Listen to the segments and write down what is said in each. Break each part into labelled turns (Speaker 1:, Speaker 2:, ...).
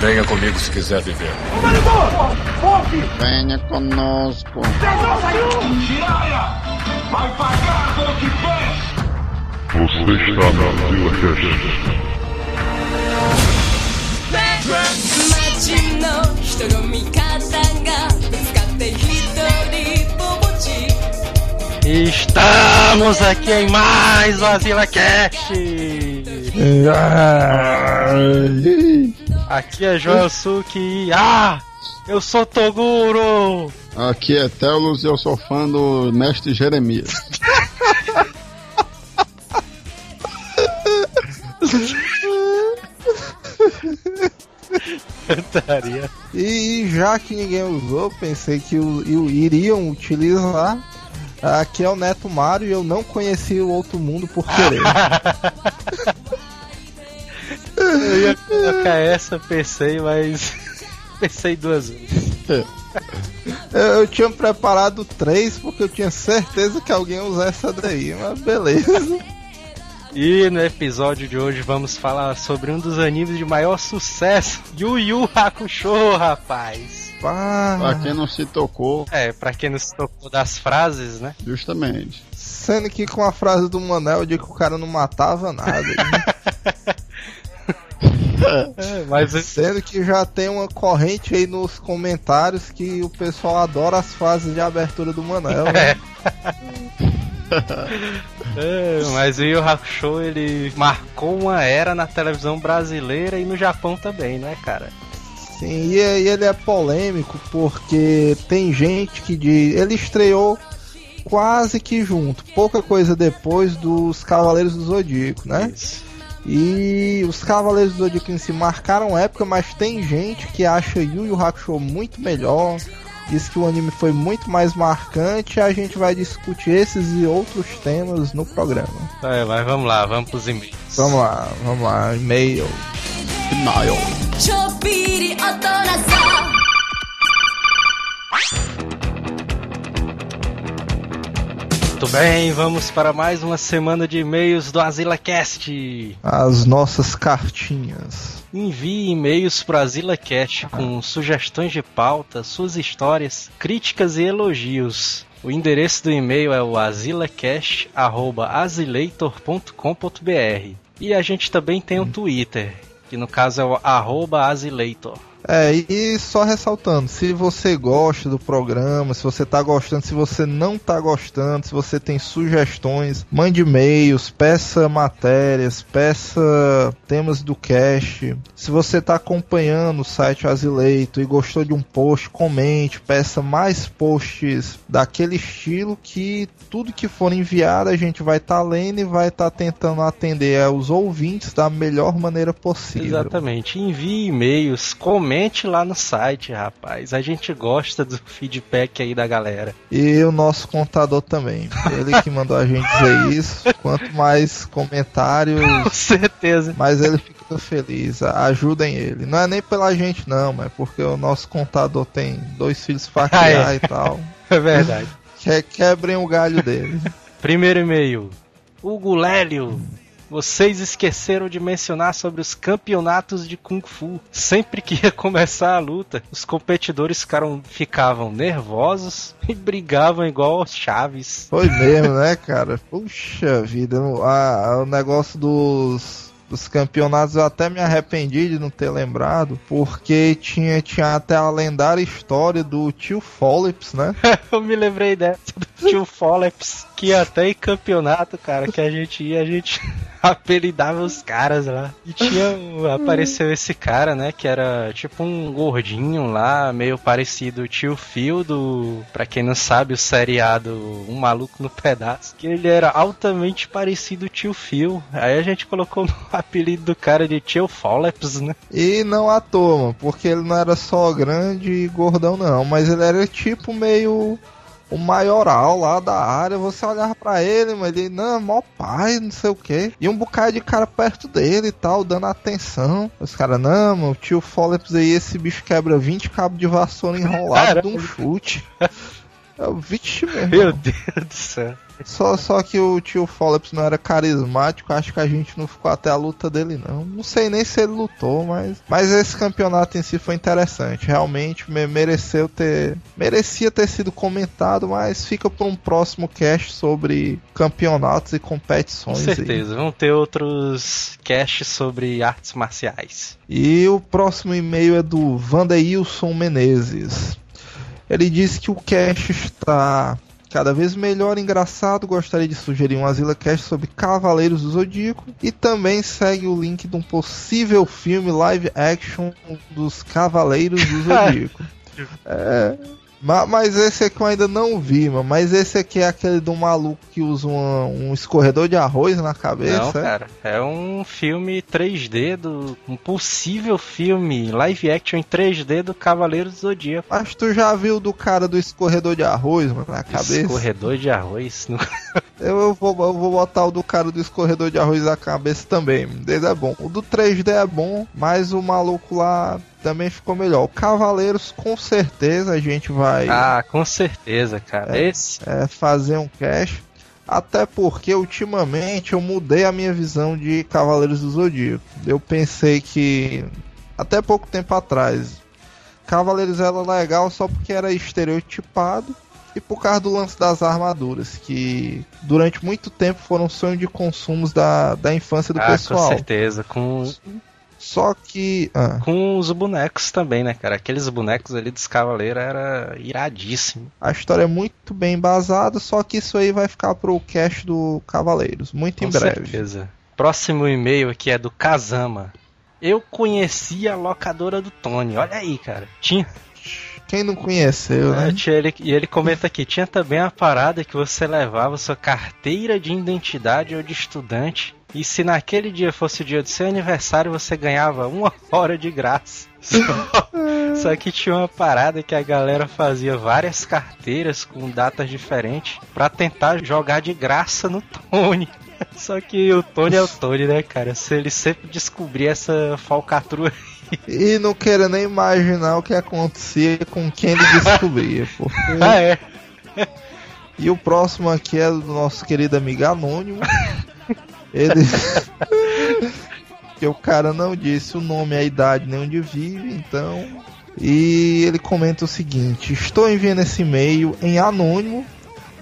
Speaker 1: Venha comigo se quiser viver.
Speaker 2: Venha conosco.
Speaker 3: Vai pagar pelo que fez!
Speaker 4: Você está na Vila Cast.
Speaker 5: 街の人の味方がぶつかって一人ぼっち
Speaker 6: Estamos aqui em mais um Azila Cast! Aqui é Joel Suki e. Ah! Eu sou Toguro!
Speaker 2: Aqui é Telos e eu sou fã do mestre Jeremias.
Speaker 6: Cantaria.
Speaker 7: E já que ninguém usou, pensei que o, o- iriam utilizar. Aqui é o Neto Mário e eu não conheci o outro mundo por querer.
Speaker 6: Eu ia colocar essa, pensei, mas. pensei duas vezes.
Speaker 7: eu, eu tinha preparado três porque eu tinha certeza que alguém ia usar essa daí, mas beleza.
Speaker 6: E no episódio de hoje vamos falar sobre um dos animes de maior sucesso, Yu Yu Hakusho, rapaz.
Speaker 7: Pá,
Speaker 2: Pra quem não se tocou,
Speaker 6: É, pra quem não se tocou das frases, né?
Speaker 2: justamente.
Speaker 7: sendo que com a frase do Manel de que o cara não matava nada.
Speaker 6: É, mas
Speaker 7: Sendo que já tem uma corrente aí nos comentários que o pessoal adora as fases de abertura do Manel. Né?
Speaker 6: É, mas o Yu Hakusho ele marcou uma era na televisão brasileira e no Japão também, né, cara?
Speaker 7: Sim, e, e ele é polêmico porque tem gente que diz. Ele estreou quase que junto, pouca coisa depois dos Cavaleiros do Zodíaco, né?
Speaker 6: Isso.
Speaker 7: E os Cavaleiros do Zodíaco em si marcaram época, mas tem gente que acha Yu Yu Hakusho muito melhor. Diz que o anime foi muito mais marcante. A gente vai discutir esses e outros temas no programa.
Speaker 6: É, mas vamos lá, vamos pros e-mails.
Speaker 7: Vamos lá, vamos lá, e-mail.
Speaker 2: Final.
Speaker 6: Muito bem, vamos para mais uma semana de e-mails do AzilaCast.
Speaker 7: As nossas cartinhas.
Speaker 6: Envie e-mails para AzilaCast com sugestões de pauta, suas histórias, críticas e elogios. O endereço do e-mail é o azilecast.azileitor.com.br E a gente também tem um Twitter, que no caso é o arroba azileitor.
Speaker 7: É, e só ressaltando, se você gosta do programa, se você tá gostando, se você não tá gostando, se você tem sugestões, mande e-mails, peça matérias, peça temas do cast. Se você tá acompanhando o site Azileito e gostou de um post, comente, peça mais posts daquele estilo que tudo que for enviado a gente vai estar lendo e vai estar tentando atender aos ouvintes da melhor maneira possível.
Speaker 6: Exatamente. Envie e-mails, comente lá no site, rapaz. A gente gosta do feedback aí da galera.
Speaker 7: E o nosso contador também. Ele que mandou a gente dizer isso. Quanto mais comentários,
Speaker 6: Com certeza.
Speaker 7: mais ele fica feliz. Ajudem ele. Não é nem pela gente, não, mas porque o nosso contador tem dois filhos pra
Speaker 6: Ah, é.
Speaker 7: e tal.
Speaker 6: É verdade.
Speaker 7: Que- Quebrem o galho dele.
Speaker 6: Primeiro e-mail. Hugo Lélio. Vocês esqueceram de mencionar sobre os campeonatos de Kung Fu. Sempre que ia começar a luta, os competidores ficaram, ficavam nervosos e brigavam igual aos chaves.
Speaker 7: Foi mesmo, né, cara? Puxa vida. o- a- o negócio dos. Dos campeonatos eu até me arrependi de não ter lembrado, porque tinha, tinha até a lendária história do tio Follips, né?
Speaker 6: Eu me lembrei dessa do tio Folleps, que até em campeonato, cara, que a gente ia, a gente apelidava os caras lá. E tinha, apareceu esse cara, né, que era tipo um gordinho lá, meio parecido o tio Phil do, pra quem não sabe, o seriado Um Maluco no Pedaço, que ele era altamente parecido o tio Phil. Aí a gente colocou o apelido do cara de tio Folleps, né?
Speaker 7: E não à toa, porque ele não era só grande e gordão, não, mas ele era tipo meio o maioral lá da área. Você olhava pra ele, mas ele, não, mó pai, não sei o que. E um bocado de cara perto dele e tal, dando atenção. Os caras, não, mano, o tio Follips aí, esse bicho quebra 20 cabos de vassoura enrolado de um chute. É o Vixe, meu
Speaker 6: Meu. Deus do céu.
Speaker 7: Só, só que o tio Follips não era carismático, acho que a gente não ficou até a luta dele, não. Não sei nem se ele lutou, mas. Mas esse campeonato em si foi interessante. Realmente me- mereceu ter. Merecia ter sido comentado, mas fica para um próximo cast sobre campeonatos e
Speaker 6: Com
Speaker 7: competições. aí.
Speaker 6: certeza. Vão ter outros casts sobre artes marciais.
Speaker 7: E o próximo e-mail é do Vandeilson Menezes. Ele diz que o cast está cada vez melhor engraçado. Gostaria de sugerir um Asila Cast sobre Cavaleiros do Zodíaco. E também segue o link de um possível filme live action dos Cavaleiros do Zodíaco. É, ma- mas esse aqui eu ainda não vi, mano. Mas esse aqui é aquele do maluco que usa uma- um escorredor de arroz na cabeça.
Speaker 6: Não,
Speaker 7: é?
Speaker 6: cara. É um filme 3D do. Um possível filme live action em 3D do Cavaleiro do Zodíaco.
Speaker 7: Mas tu já viu do cara do escorredor de arroz, mano, na cabeça?
Speaker 6: Escorredor de arroz.
Speaker 7: Eu, eu vou, eu vou botar o do cara do escorredor de arroz na cabeça também. Dele é bom. O do 3D é bom, mas o maluco lá também ficou melhor. O Cavaleiros, com certeza, a gente vai
Speaker 6: Ah, com certeza, cara. Esse.
Speaker 7: é, fazer um cast. Até porque ultimamente eu mudei a minha visão de Cavaleiros do Zodíaco. Eu pensei que até pouco tempo atrás Cavaleiros era legal só porque era estereotipado e por causa do lance das armaduras, que durante muito tempo foram sonho de consumos da, da infância do
Speaker 6: Ah, com
Speaker 7: pessoal.
Speaker 6: certeza. Com,
Speaker 7: Só que. ah,
Speaker 6: com os bonecos também, né, cara? Aqueles bonecos ali dos Cavaleiros era iradíssimo.
Speaker 7: a história é muito bem embasada, só que isso aí vai ficar pro cast do Cavaleiros, muito
Speaker 6: Com
Speaker 7: em breve.
Speaker 6: certeza. Próximo e-mail aqui é do Kazama. Eu conheci a locadora do Tony. Olha aí, cara. Tinha.
Speaker 7: Quem não conheceu,
Speaker 6: É,
Speaker 7: né?
Speaker 6: tinha ele, e ele comenta aqui: tinha também a parada que você levava sua carteira de identidade ou de estudante. E se naquele dia fosse o dia do seu aniversário, você ganhava uma hora de graça. Só, só que tinha uma parada que a galera fazia várias carteiras com datas diferentes pra tentar jogar de graça no Tony. Só que o Tony é o Tony, né, cara? Se ele sempre descobrir essa falcatrua.
Speaker 7: E não queira nem imaginar o que acontecia com quem ele descobria. porque-
Speaker 6: Ah, é.
Speaker 7: E o próximo aqui é do nosso querido amigo Anônimo. Ele. que o cara não disse o nome, a idade, nem onde vive, então. E ele comenta o seguinte: Estou enviando esse e-mail em anônimo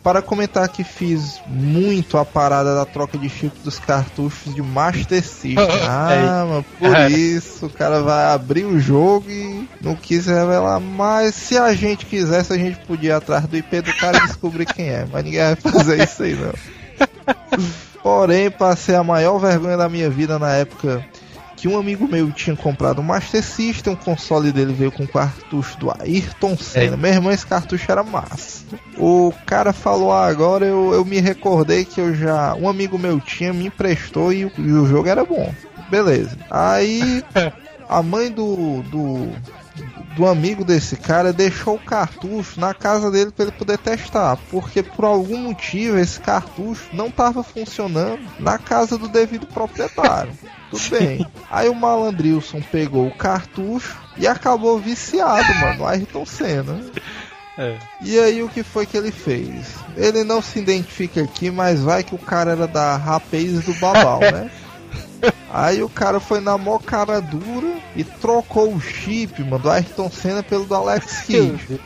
Speaker 7: para comentar que fiz muito a parada da troca de chip dos cartuchos de Master System. Ah, mas por
Speaker 6: É.
Speaker 7: isso o cara vai abrir o jogo e não quis revelar. Mas se a gente quisesse, a gente podia ir atrás do IP do cara e descobrir quem é. Mas ninguém vai fazer isso aí, não. Porém, passei a maior vergonha da minha vida na época que um amigo meu tinha comprado um Master System, o console dele veio com cartucho do Ayrton Senna.
Speaker 6: É.
Speaker 7: Meu irmão, esse cartucho era massa. O cara falou ah, agora, eu, eu me recordei que eu já. Um amigo meu tinha, me emprestou e, o- e o jogo era bom. Beleza. Aí a mãe do, do, do amigo desse cara deixou o cartucho na casa dele para ele poder testar, porque por algum motivo esse cartucho não estava funcionando na casa do devido proprietário. Tudo bem. Aí o malandrilson pegou o cartucho e acabou viciado, mano, no Ayrton Senna.
Speaker 6: É.
Speaker 7: E aí o que foi que ele fez? Ele não se identifica aqui, mas vai que o cara era da rapaz do Babal, né? Aí o cara foi na mó cara dura e trocou o chip, mano, do Ayrton Senna pelo do Alex Kidd.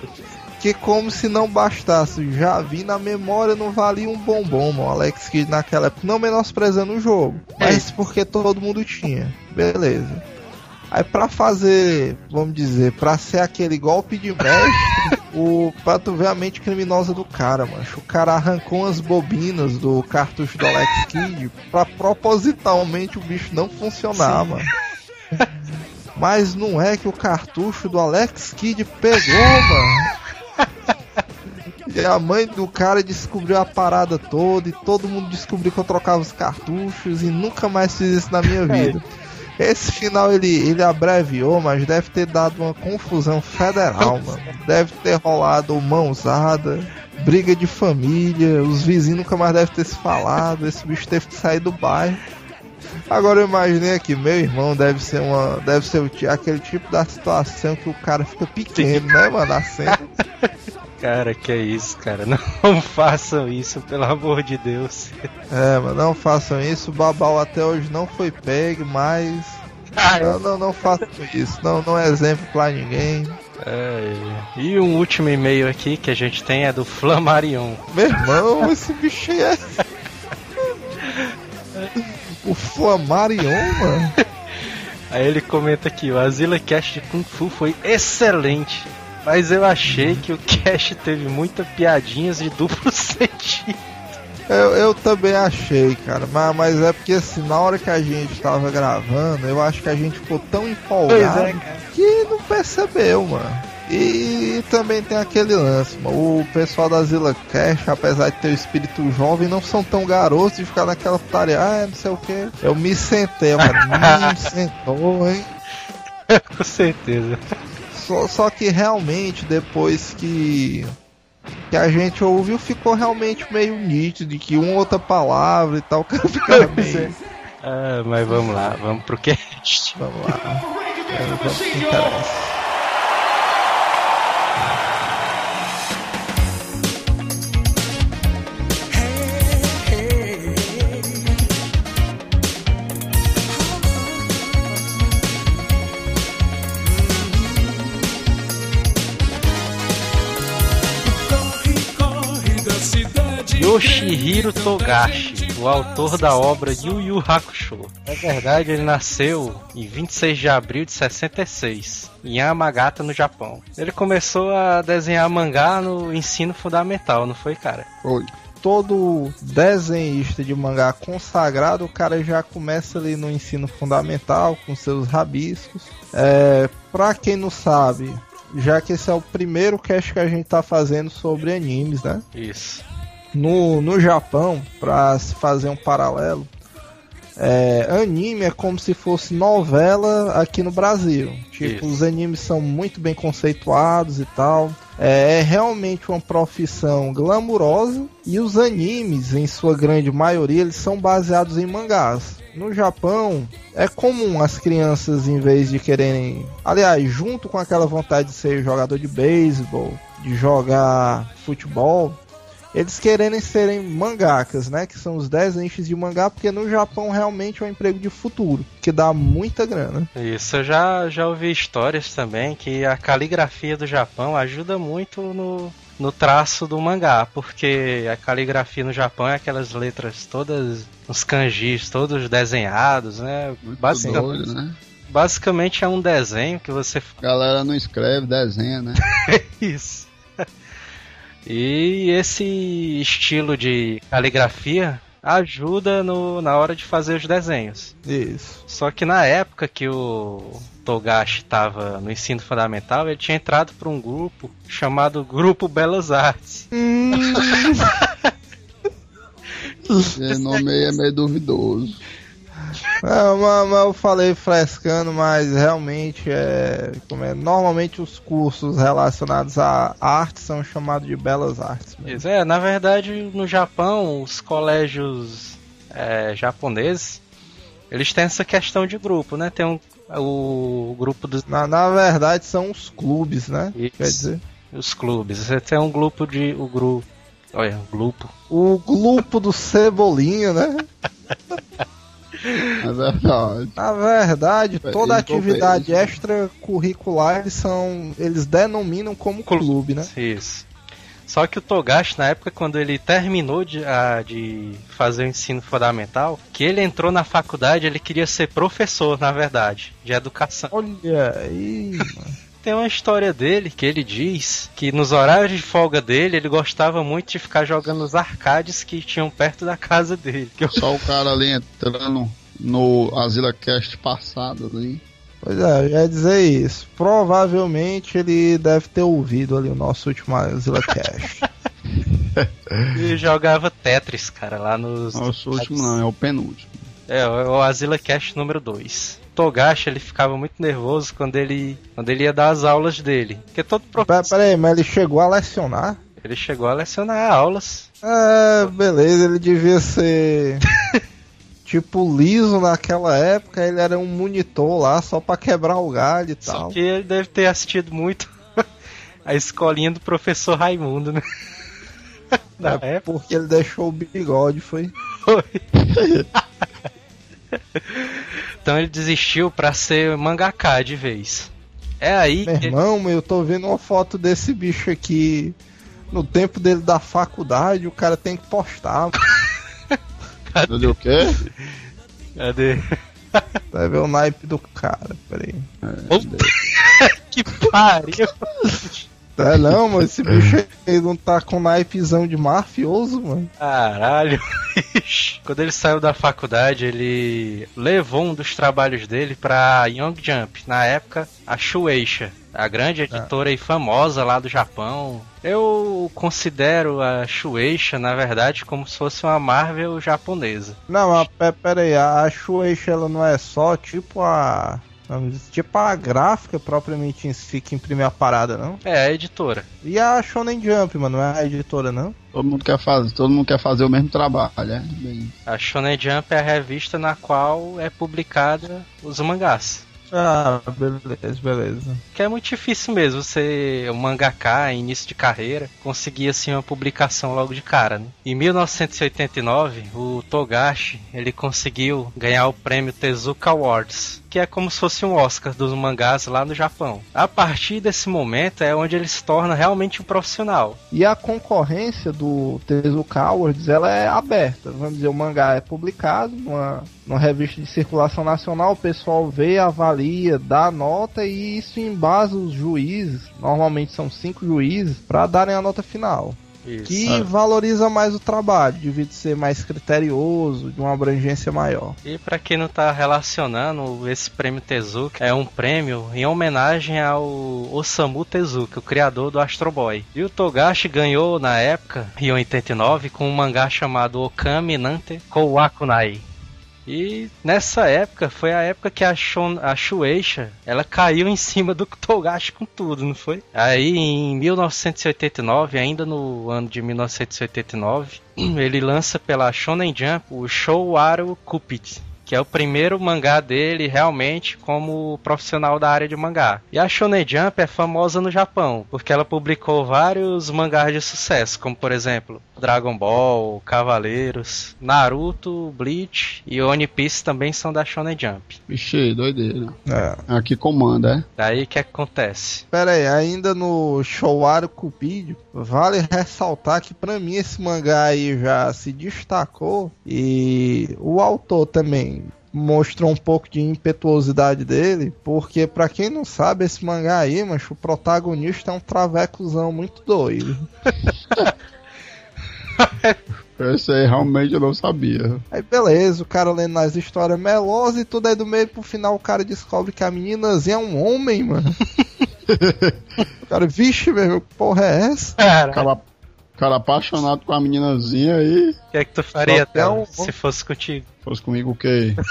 Speaker 7: Que como se não bastasse, já vi na memória não valia um bombom, mano, Alex Kidd naquela época, não menosprezando o jogo, mas porque todo mundo tinha. Beleza. Aí pra fazer, vamos dizer, pra ser aquele golpe de mestre, o, pra tu ver a mente criminosa do cara, mano. O cara arrancou umas bobinas do cartucho do Alex Kidd pra propositalmente o bicho não funcionar, mano. Mas não é que o cartucho do Alex Kidd pegou, mano. E a mãe do cara descobriu a parada toda e todo mundo descobriu que eu trocava os cartuchos e nunca mais fiz isso na minha vida. Esse final ele, ele abreviou, mas deve ter dado uma confusão federal, mano. Deve ter rolado mãozada, briga de família, os vizinhos nunca mais devem ter se falado, esse bicho teve que sair do bairro. Agora eu imaginei aqui, meu irmão deve ser uma. Deve ser o aquele tipo da situação que o cara fica pequeno, né, mano? A cena.
Speaker 6: Cara, que é isso, cara. Não façam isso, pelo amor de Deus.
Speaker 7: É, mas não façam isso. O Babal até hoje não foi pego, mas.
Speaker 6: Ah,
Speaker 7: Não, não, não façam isso. Não, não é exemplo pra ninguém.
Speaker 6: É, e um último e-mail aqui que a gente tem é do Flamarion.
Speaker 7: Meu irmão, esse bicho é. O Flamarion, mano.
Speaker 6: Aí ele comenta aqui, o Azila Cast de Kung Fu foi excelente. Mas eu achei que o cast teve muita piadinhas de duplo sentido.
Speaker 7: Eu, eu também achei, cara. Mas, mas é porque assim, na hora que a gente tava gravando, eu acho que a gente ficou tão empolgado
Speaker 6: Pois é,
Speaker 7: que não percebeu, mano. E, também tem aquele lance, mano. O pessoal da Zilla Cash, apesar de ter o espírito jovem, não são tão garotos de ficar naquela putaria, ah, não sei o que. Eu me sentei, mano. me sentou, hein?
Speaker 6: Com certeza.
Speaker 7: Só, só que realmente, depois que, que a gente ouviu, ficou realmente meio nítido de que uma outra palavra e tal, ficava meio.
Speaker 6: Ah, mas vamos lá, vamos pro cast.
Speaker 7: Vamos lá. É, vamos que.
Speaker 6: Yoshihiro Togashi, o autor da obra Yu Yu Hakusho. Na verdade, ele nasceu em 26 de abril de 66, em Yamagata, no Japão. Ele começou a desenhar mangá no ensino fundamental, não foi, cara?
Speaker 2: Oi.
Speaker 7: Todo desenhista de mangá consagrado, o cara já começa ali no ensino fundamental, com seus rabiscos. É, pra quem não sabe, já que esse é o primeiro cast que a gente tá fazendo sobre animes, né?
Speaker 6: Isso.
Speaker 7: No, no Japão, para se fazer um paralelo, é, anime é como se fosse novela aqui no Brasil. Tipo,
Speaker 6: Isso.
Speaker 7: os animes são muito bem conceituados e tal. É, é realmente uma profissão glamurosa e os animes, em sua grande maioria, eles são baseados em mangás. No Japão, é comum as crianças, em vez de quererem. Aliás, junto com aquela vontade de ser jogador de beisebol, de jogar futebol, eles quererem serem mangakas, né? Que são os desenhos de mangá, porque no Japão realmente é um emprego de futuro, que dá muita grana.
Speaker 6: Isso, eu já, já ouvi histórias também que a caligrafia do Japão ajuda muito no, no traço do mangá, porque a caligrafia no Japão é aquelas letras todas, os kanjis todos desenhados, né?
Speaker 2: Muito
Speaker 6: Basica-
Speaker 2: doido, né?
Speaker 6: basicamente é um desenho que você
Speaker 2: Galera não escreve, desenha, né?
Speaker 6: Isso. E esse estilo de caligrafia ajuda no, na hora de fazer os desenhos.
Speaker 7: Isso.
Speaker 6: Só que na época que o Togashi estava no ensino fundamental, ele tinha entrado para um grupo chamado Grupo Belas Artes.
Speaker 2: Esse nome aí é meio duvidoso.
Speaker 7: Não, mas, mas eu falei frescando, mas realmente é, como é. Normalmente os cursos relacionados à arte são chamados de belas artes. mesmo.
Speaker 6: É, na verdade, no Japão, os colégios é, japoneses, eles têm essa questão de grupo, né? Tem um, o grupo dos
Speaker 7: Na, na verdade são os clubes, né?
Speaker 6: Isso.
Speaker 7: Quer dizer,
Speaker 6: os clubes. Você tem um grupo de. O grupo. Olha, um grupo.
Speaker 7: o grupo do Cebolinha, né?
Speaker 2: É verdade.
Speaker 7: Na verdade, toda
Speaker 2: eles
Speaker 7: atividade extracurricular eles são. Eles denominam como clube, né?
Speaker 6: Isso. Só que o Togashi, na época, quando ele terminou de, a- de fazer o ensino fundamental, que ele entrou na faculdade, ele queria ser professor, na verdade, de educação.
Speaker 7: Olha aí, mano.
Speaker 6: Tem uma história dele que ele diz que nos horários de folga dele, ele gostava muito de ficar jogando nos arcades que tinham perto da casa dele. Que eu-
Speaker 2: Só o cara ali entrando no Asila Cast passado ali.
Speaker 7: Pois é, eu ia dizer isso. Provavelmente ele deve ter ouvido ali o nosso último Zilla Cash.
Speaker 6: e jogava Tetris, cara, lá nos.
Speaker 2: Nosso último não, é o penúltimo.
Speaker 6: É, o o Azila Cast número 2. Togashi, ele ficava muito nervoso quando ele, quando ele ia dar as aulas dele. Porque todo professor,
Speaker 7: pera aí, mas ele chegou a lecionar?
Speaker 6: ele chegou a lecionar aulas.
Speaker 7: É, beleza, ele devia ser. tipo, liso naquela época, ele era um monitor lá só pra quebrar o galho e
Speaker 6: Só
Speaker 7: tal.
Speaker 6: que ele deve ter assistido muito a escolinha do professor Raimundo, né? Na época
Speaker 7: Porque ele deixou o bigode, foi.
Speaker 6: foi. Então ele desistiu pra ser mangaká de vez. É aí
Speaker 7: Meu
Speaker 6: que
Speaker 7: irmão, eu tô vendo uma foto desse bicho aqui. No tempo dele da faculdade, o cara tem que postar.
Speaker 2: Entendeu o quê?
Speaker 6: Cadê?
Speaker 7: Vai ver o naipe do cara, peraí.
Speaker 6: que pariu!
Speaker 7: É não, mas esse bicho aí não tá com naipezão de mafioso, mano.
Speaker 6: Caralho, bicho. Quando ele saiu da faculdade, ele levou um dos trabalhos dele pra Young Jump, na época a Shueisha, a grande editora e famosa lá do Japão. Eu considero a Shueisha, na verdade, como se fosse uma Marvel japonesa.
Speaker 7: Não, mas pe- pera aí, a Shueisha ela não é só tipo a. vamos dizer, Tipo a gráfica propriamente em si que imprime a parada, não?
Speaker 6: É, a editora.
Speaker 7: E a Shonen Jump, mano, não é a editora, não?
Speaker 2: Todo mundo quer fazer, todo mundo quer fazer o mesmo trabalho, é? Bem,
Speaker 6: A Shonen Jump é a revista na qual é publicada os mangás.
Speaker 7: Ah, beleza, beleza.
Speaker 6: Que é muito difícil mesmo você, um mangaká, em início de carreira, conseguir assim uma publicação logo de cara. Né? Em 1989, o Togashi ele conseguiu ganhar o prêmio Tezuka Awards, que é como se fosse um Oscar dos mangás lá no Japão. A partir desse momento é onde ele se torna realmente um profissional.
Speaker 7: E a concorrência do Tezuka Awards, ela é aberta. Vamos dizer, o mangá é publicado numa, numa revista de circulação nacional, o pessoal vê, avalia, dá nota e isso embasa os juízes, normalmente são cinco juízes, para darem a nota final.
Speaker 6: Isso.
Speaker 7: Que
Speaker 2: Ah.
Speaker 7: valoriza mais o trabalho, devido ser mais criterioso, de uma abrangência maior.
Speaker 6: E pra quem não tá relacionando, esse prêmio Tezuka é um prêmio em homenagem ao Osamu Tezuka, o criador do Astro Boy. E o Togashi ganhou na época, em 89, com um mangá chamado Okami Nante Kowakunai. E nessa época foi a época que a, Shon, a Shueisha ela caiu em cima do Togashi com tudo, não foi? Aí em 1989, ainda no ano de 1989, ele lança pela Shonen Jump o Shouwaru Cupid, que é o primeiro mangá dele realmente como profissional da área de mangá. E a Shonen Jump é famosa no Japão, porque ela publicou vários mangás de sucesso, como por exemplo Dragon Ball, Cavaleiros, Naruto, Bleach e One Piece também são da Shonen Jump.
Speaker 2: Vixe, doideira.
Speaker 7: É.
Speaker 2: Aqui comanda, é?
Speaker 6: Daí o que acontece?
Speaker 7: Pera aí, ainda no Showaru Cupido, vale ressaltar que pra mim esse mangá aí já se destacou e o autor também mostrou um pouco de impetuosidade dele, porque pra quem não sabe esse mangá aí, mas o protagonista é um travecozão muito doido.
Speaker 2: Esse aí realmente eu não sabia.
Speaker 7: Aí beleza, o cara lendo as histórias melosas e tudo aí do meio pro final o cara descobre que a meninazinha é um homem, mano. o cara, vixe, meu, que porra é essa?
Speaker 6: Cara,
Speaker 2: Cara, cara apaixonado com a meninazinha aí.
Speaker 6: o que é que tu faria Tela,
Speaker 7: um-
Speaker 6: se fosse contigo?
Speaker 2: Fosse comigo o quê?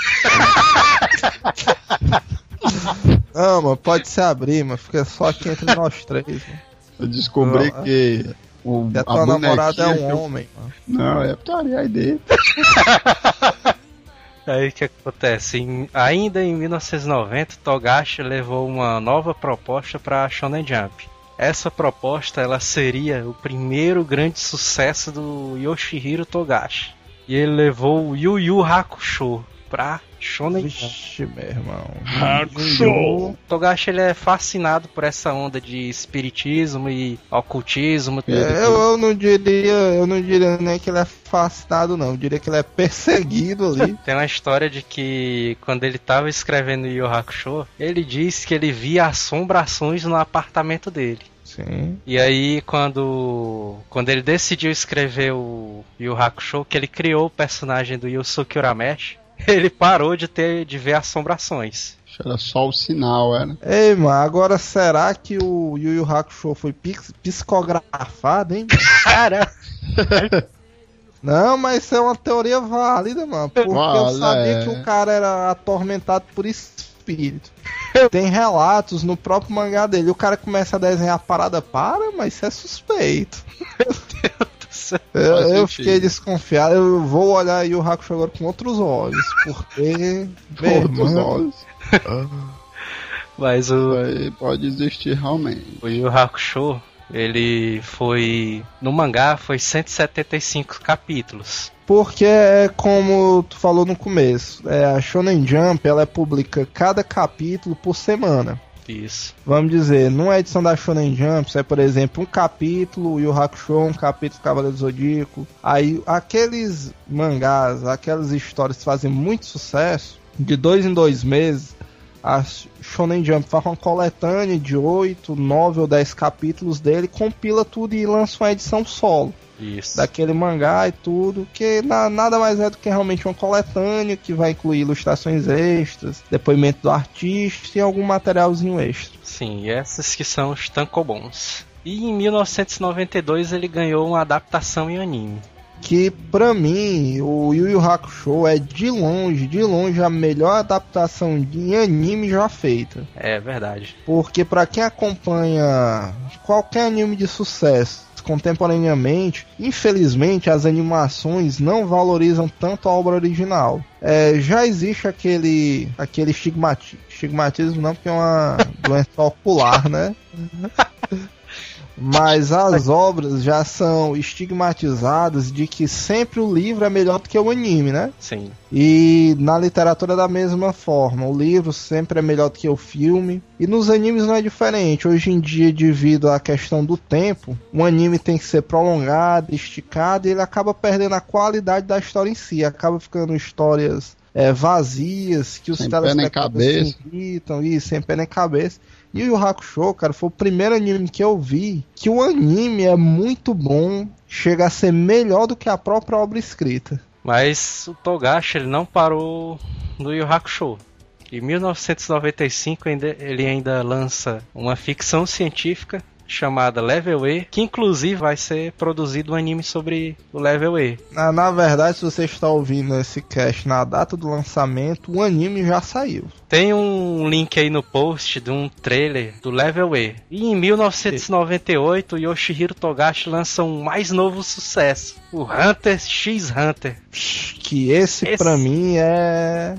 Speaker 7: Não, mano, pode se abrir, mas fica só aqui entre nós três. Mano.
Speaker 2: Eu descobri
Speaker 7: Não,
Speaker 2: que o,
Speaker 7: a
Speaker 2: a
Speaker 7: tua namorada é um
Speaker 2: eu-
Speaker 7: homem, mano.
Speaker 2: Não, é putaria aí dele.
Speaker 6: Aí o que acontece? Em- ainda em 1990, Togashi levou uma nova proposta para Shonen Jump. Essa proposta ela seria o primeiro grande sucesso do Yoshihiro Togashi. E ele levou o Yu Yu Hakusho pra Shonen.
Speaker 7: Vixe, meu irmão.
Speaker 2: Hakusho.
Speaker 6: Togashi ele é fascinado por essa onda de espiritismo e ocultismo.
Speaker 7: É, eu, eu não diria, eu não diria nem que ele é fascinado, não. Eu diria que ele é perseguido ali.
Speaker 6: Tem uma história de que quando ele estava escrevendo Yu Hakusho, ele disse que ele via assombrações no apartamento dele.
Speaker 7: Sim.
Speaker 6: E aí, quando, quando ele decidiu escrever o Yu Yu Hakusho, que ele criou o personagem do Yusuke Urameshi, ele parou de ter de ver assombrações.
Speaker 2: Era só o sinal, era.
Speaker 7: Ei, mano, agora será que o Yu Yu Hakusho foi pix- psicografado, hein?
Speaker 6: Cara,
Speaker 7: Não, mas isso é uma teoria válida, mano. Porque eu sabia
Speaker 2: é.
Speaker 7: que o cara era atormentado por espírito. Tem relatos no próprio mangá dele. O cara começa a desenhar a parada, para, mas isso é suspeito. Eu,
Speaker 2: Faz
Speaker 7: eu
Speaker 2: sentido.
Speaker 7: fiquei desconfiado. Eu vou olhar aí o Hakusho agora com outros olhos. Porque. meu
Speaker 2: Outros olhos.
Speaker 6: Mas o,
Speaker 2: Aí pode existir realmente.
Speaker 6: o Yu Hakusho, ele foi. No mangá foi 175 capítulos.
Speaker 7: Porque é como tu falou no começo, é, a Shonen Jump ela publica cada capítulo por semana.
Speaker 6: Isso.
Speaker 7: Vamos dizer, numa edição da Shonen Jump, sai, por exemplo, um capítulo Yu Hakusho, um capítulo Cavaleiro do Zodíaco. Aí aqueles mangás, aquelas histórias que fazem muito sucesso, de dois em dois meses, a Shonen Jump faz uma coletânea de 8, 9 ou 10 capítulos dele, compila tudo e lança uma edição solo
Speaker 6: Isso.
Speaker 7: daquele mangá e tudo, que na- nada mais é do que realmente uma coletânea que vai incluir ilustrações extras, depoimento do artista e algum materialzinho extra.
Speaker 6: Sim, e essas que são os tankobons. E em 1992 ele ganhou uma adaptação em anime.
Speaker 7: Que pra mim, o Yu Yu Hakusho é de longe, de longe a melhor adaptação de anime já feita.
Speaker 6: É verdade.
Speaker 7: Porque pra quem acompanha qualquer anime de sucesso contemporaneamente, infelizmente as animações não valorizam tanto a obra original. É, já existe aquele aquele estigmati estigmatismo não porque é uma doença ocular, né? Mas as obras já são estigmatizadas de que sempre o livro é melhor do que o anime, né?
Speaker 6: Sim.
Speaker 7: E na literatura da mesma forma, o livro sempre é melhor do que o filme. E nos animes não é diferente. Hoje em dia, devido à questão do tempo, um anime tem que ser prolongado, esticado, e ele acaba perdendo a qualidade da história em si. Acaba ficando histórias é, vazias, que os
Speaker 2: Sem pé nem
Speaker 7: telespectadores
Speaker 2: cabeça.
Speaker 7: se irritam, e sem pé nem cabeça. E o Yu Hakusho, cara, foi o primeiro anime que eu vi que o anime é muito bom, chega a ser melhor do que a própria obra escrita.
Speaker 6: Mas o Togashi ele não parou no Yu Hakusho. Em 1995 ainda- ele ainda lança uma ficção científica chamada Level E, que inclusive vai ser produzido um anime sobre o Level E.
Speaker 7: Na, na verdade, se você está ouvindo esse cast na data do lançamento, o anime já saiu.
Speaker 6: Tem um link aí no post de um trailer do Level E. E em 1998, Yoshihiro Togashi lança um mais novo sucesso, o Hunter x Hunter.
Speaker 7: Que esse,
Speaker 6: Esse-
Speaker 7: pra mim é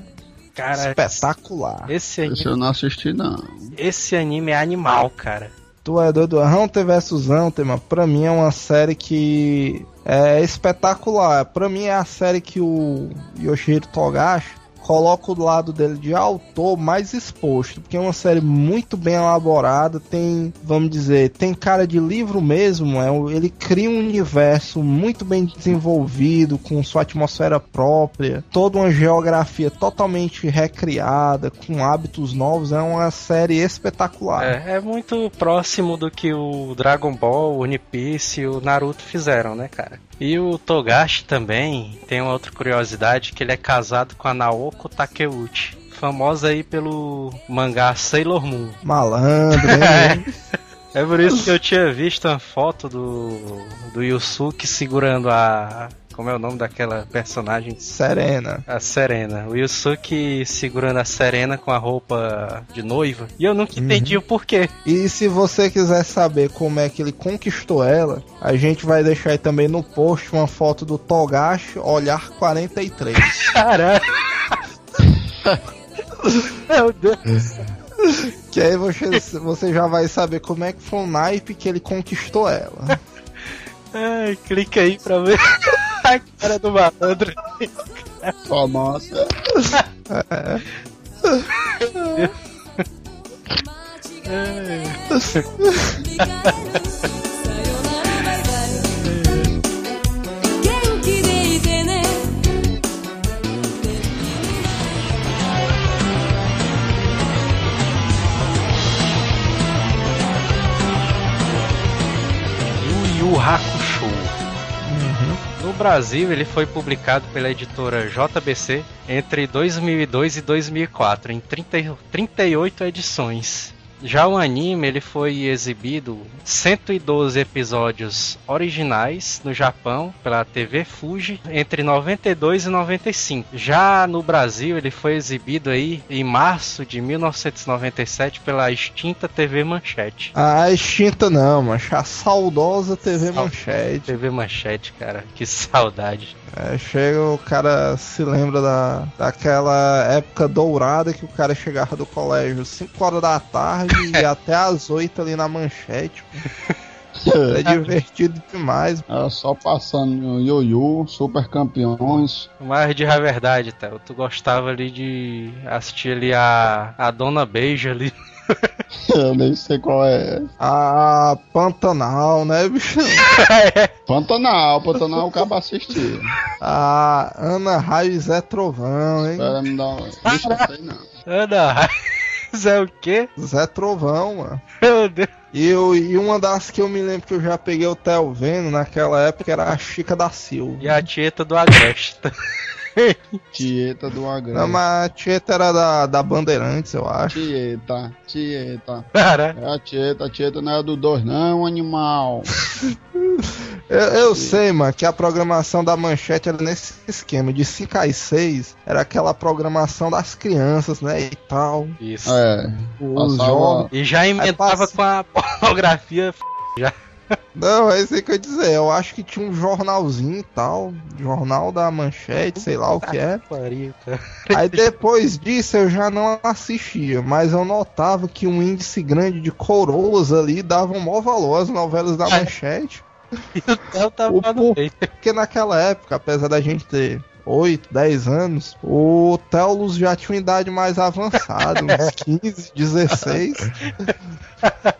Speaker 6: Cara,
Speaker 7: espetacular.
Speaker 6: esse
Speaker 2: Esse eu
Speaker 6: anime,
Speaker 2: não assisti, não.
Speaker 6: esse anime é animal, cara.
Speaker 7: Tu é doido? Hunter vs Hunter, mano, pra mim é uma série que é espetacular. Pra mim é a série que o Yoshihiro Togashi coloca o lado dele de autor mais exposto, porque é uma série muito bem elaborada, tem, vamos dizer, tem cara de livro mesmo, é, ele cria um universo muito bem desenvolvido, com sua atmosfera própria, toda uma geografia totalmente recriada, com hábitos novos, é uma série espetacular.
Speaker 6: É, é muito próximo do que o Dragon Ball, o One Piece e o Naruto fizeram, né, cara? E o Togashi também tem uma outra curiosidade que ele é casado com a Naoko Takeuchi, famosa aí pelo mangá Sailor Moon.
Speaker 7: Malandro, hein?
Speaker 6: É por isso que eu tinha visto uma foto do do Yusuke segurando a como é o nome daquela personagem?
Speaker 7: Serena.
Speaker 6: A Serena. O Yusuke segurando a Serena com a roupa de noiva. E eu nunca entendi o porquê.
Speaker 7: E se você quiser saber como é que ele conquistou ela, a gente vai deixar aí também no post uma foto do Togashi Olhar 43.
Speaker 6: Caralho. Meu Deus.
Speaker 7: que aí você, você já vai saber como é que foi o naipe que ele conquistou ela.
Speaker 6: Ai, clica aí pra ver a cara do malandro.
Speaker 2: Famosa.
Speaker 6: Yu Yu Hakusho. No Brasil, ele foi publicado pela editora JBC entre 2002 e 2004, em 30, 38 edições. Já o anime, ele foi exibido 112 episódios originais no Japão pela TV Fuji entre 92 e 95. Já no Brasil, ele foi exibido aí em março de 1997 pela extinta TV Manchete.
Speaker 7: A extinta não, mas a saudosa TV Manchete.
Speaker 6: TV Manchete, cara, que saudade.
Speaker 7: É, chega, o cara se lembra da, daquela época dourada que o cara chegava do colégio 5 horas da tarde e até às 8 ali na manchete. É divertido demais.
Speaker 2: Era só passando no Yoyo, Super Campeões.
Speaker 6: Mas de a verdade, Théo, tu gostava ali de assistir ali a, a Dona Beija ali.
Speaker 2: Eu nem sei qual é.
Speaker 7: A Pantanal, né, bicho?
Speaker 2: Pantanal, Pantanal o cabo assistia.
Speaker 7: A Ana Raio e Zé Trovão, hein?
Speaker 2: Espera me dar uma. Vixe, não sei não.
Speaker 6: Ana Raiz é o quê?
Speaker 7: Zé Trovão, mano.
Speaker 6: Meu Deus.
Speaker 7: E, eu, e uma das que eu me lembro que eu já peguei o Theo vendo naquela época era a Chica da Silva.
Speaker 6: E a Tieta do Agreste.
Speaker 2: Tieta do
Speaker 7: Não,
Speaker 2: Agreste.
Speaker 7: mas a Tieta era da, da Bandeirantes, eu acho.
Speaker 2: Tieta, Tieta.
Speaker 6: Cara,
Speaker 2: É a Tieta, a Tieta não é do 2 não, animal.
Speaker 7: Eu, eu sei, mano, que a programação da manchete era nesse esquema, de 5 às 6, era aquela programação das crianças, né, e tal.
Speaker 6: isso.
Speaker 2: É,
Speaker 7: Os jogos.
Speaker 6: E já inventava
Speaker 7: passa-
Speaker 6: com a pornografia.
Speaker 7: Não, é isso aí que eu ia dizer, eu acho que tinha um jornalzinho e tal, jornal da manchete, sei lá o que é.
Speaker 6: Pariu, cara.
Speaker 7: Aí depois disso eu já não assistia, mas eu notava que um índice grande de coroas ali davam maior valor às novelas da manchete.
Speaker 6: E o Theo tava
Speaker 7: O. Porque naquela época, apesar da gente ter 8, 10 anos, o Telos já tinha uma idade mais avançada, uns 15, 16.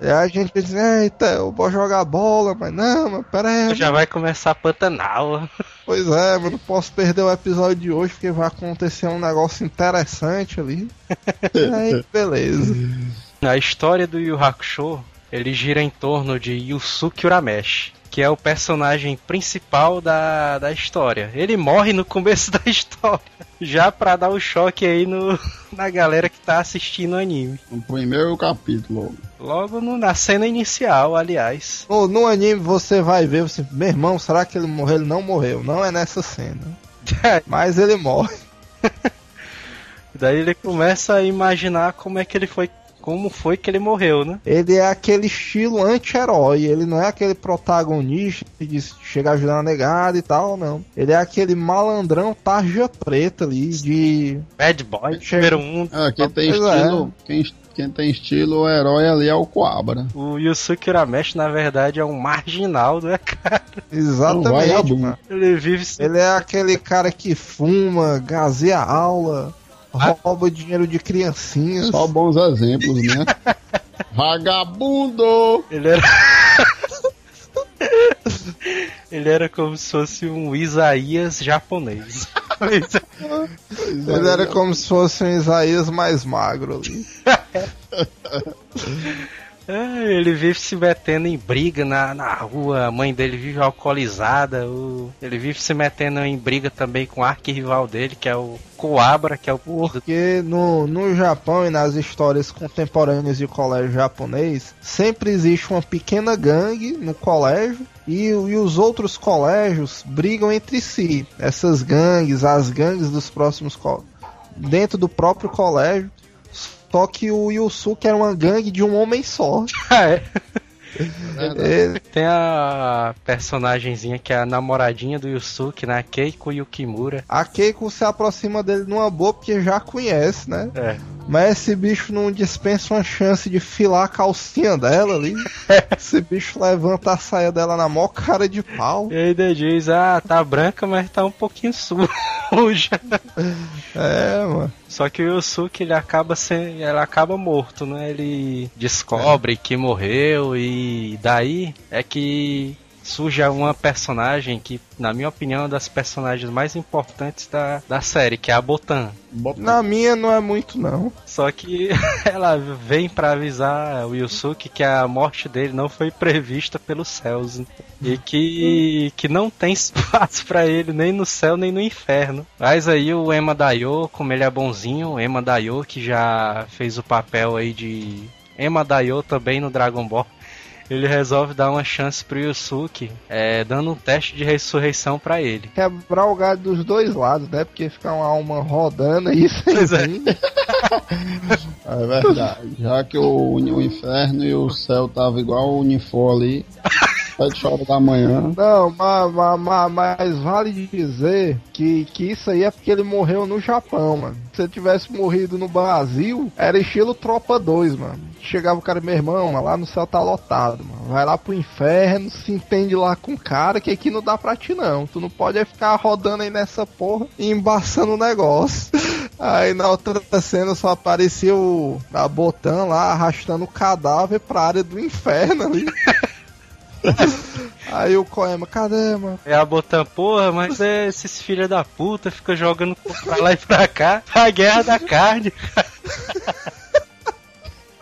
Speaker 7: e a gente dizia, eita, eu vou jogar bola, mas não, mas pera aí.
Speaker 6: Já vai começar Pantanal.
Speaker 7: Pois é, mas não posso perder o episódio de hoje, porque vai acontecer um negócio interessante ali. E aí, beleza.
Speaker 6: A história do Yu Hakusho, ele gira em torno de Yusuke Urameshi, que é o personagem principal da, da história. Ele morre no começo da história, já pra dar o choque aí no, na galera que tá assistindo o anime.
Speaker 2: no primeiro capítulo.
Speaker 6: Logo no- na cena inicial, aliás.
Speaker 7: No, no anime você vai ver, você, meu irmão, será que ele morreu? Ele não morreu, não é nessa cena. Mas ele morre.
Speaker 6: Daí ele começa a imaginar como é que ele foi, como foi que ele morreu, né?
Speaker 7: Ele é aquele estilo anti-herói, ele não é aquele protagonista que chega ajudando a negada e tal, não. Ele é aquele malandrão tarja preta ali, de.
Speaker 6: Bad Boy,
Speaker 7: Chega-
Speaker 6: número um.
Speaker 2: É, quem tem
Speaker 7: é.
Speaker 2: estilo. Quem, quem tem estilo, o herói ali é o Coabra.
Speaker 6: O Yusuke Urameshi, na verdade, é um marginal, né, cara?
Speaker 7: Exatamente.
Speaker 6: Ele vive
Speaker 7: Ele é aquele cara que fuma, gazeia aula, rouba dinheiro de criancinhas.
Speaker 2: Só bons exemplos, né? Vagabundo!
Speaker 6: Ele era. Ele era como se fosse um Isaías japonês.
Speaker 7: Ele era como se fosse um Isaías mais magro ali.
Speaker 6: É, ele vive se metendo em briga na, na rua, a mãe dele vive alcoolizada, o- ele vive se metendo em briga também com o arquirrival dele, que é o Coabra, que é o
Speaker 7: Porque no, no Japão e nas histórias contemporâneas de colégio japonês, sempre existe uma pequena gangue no colégio e, e os outros colégios brigam entre si. Essas gangues, as gangues dos próximos co- dentro do próprio colégio. Só que o Yusuke era uma gangue de um homem só.
Speaker 6: Ah, é.
Speaker 7: Ele-
Speaker 6: Tem a personagemzinha que é a namoradinha do Yusuke, né? Keiko Yukimura.
Speaker 7: a Keiko se aproxima dele numa boa porque já conhece, né?
Speaker 6: É.
Speaker 7: Mas esse bicho não dispensa uma chance de filar a calcinha dela ali. esse bicho levanta a saia dela na maior cara de pau.
Speaker 6: E ainda diz, ah, tá branca, mas tá um pouquinho suja.
Speaker 7: É, mano.
Speaker 6: Só que o Yusuke ele acaba sendo, ele acaba morto, né? Ele descobre que morreu e daí é que surge uma personagem que, na minha opinião, é uma das personagens mais importantes da, da série, que é a Botan.
Speaker 2: Bota-
Speaker 7: Na minha não é muito, não.
Speaker 6: Só que ela vem pra avisar o Yusuke que a morte dele não foi prevista pelos céus. né? E que, que não tem espaço pra ele nem no céu nem no inferno. Mas aí o Ema Dayo, como ele é bonzinho, o Ema Dayo que já fez o papel aí de Ema Daio também no Dragon Ball. Ele resolve dar uma chance pro Yusuke, é, dando um teste de ressurreição pra ele.
Speaker 7: Quebrar o galho dos dois lados, né? Porque fica uma alma rodando aí sem
Speaker 6: Pois é.
Speaker 2: É verdade. Já que o, o inferno e o céu tava igual o Unifor ali. Sete horas da manhã.
Speaker 7: Não, mas, mas, mas vale dizer que, que isso aí é porque ele morreu no Japão, mano. Se ele tivesse morrido no Brasil, era estilo Tropa 2, mano. Chegava o cara, meu irmão, mano, lá no céu tá lotado, mano. Vai lá pro inferno, se entende lá com o cara, que aqui não dá pra ti não. Tu não pode ficar rodando aí nessa porra e embaçando o negócio. Aí na outra cena só aparecia o a Botan lá arrastando o cadáver pra área do inferno ali. Aí o Koema, cadê, mano?
Speaker 6: É a Botan, porra, mas é esses filha da puta ficam jogando pra lá e pra cá. A guerra da carne.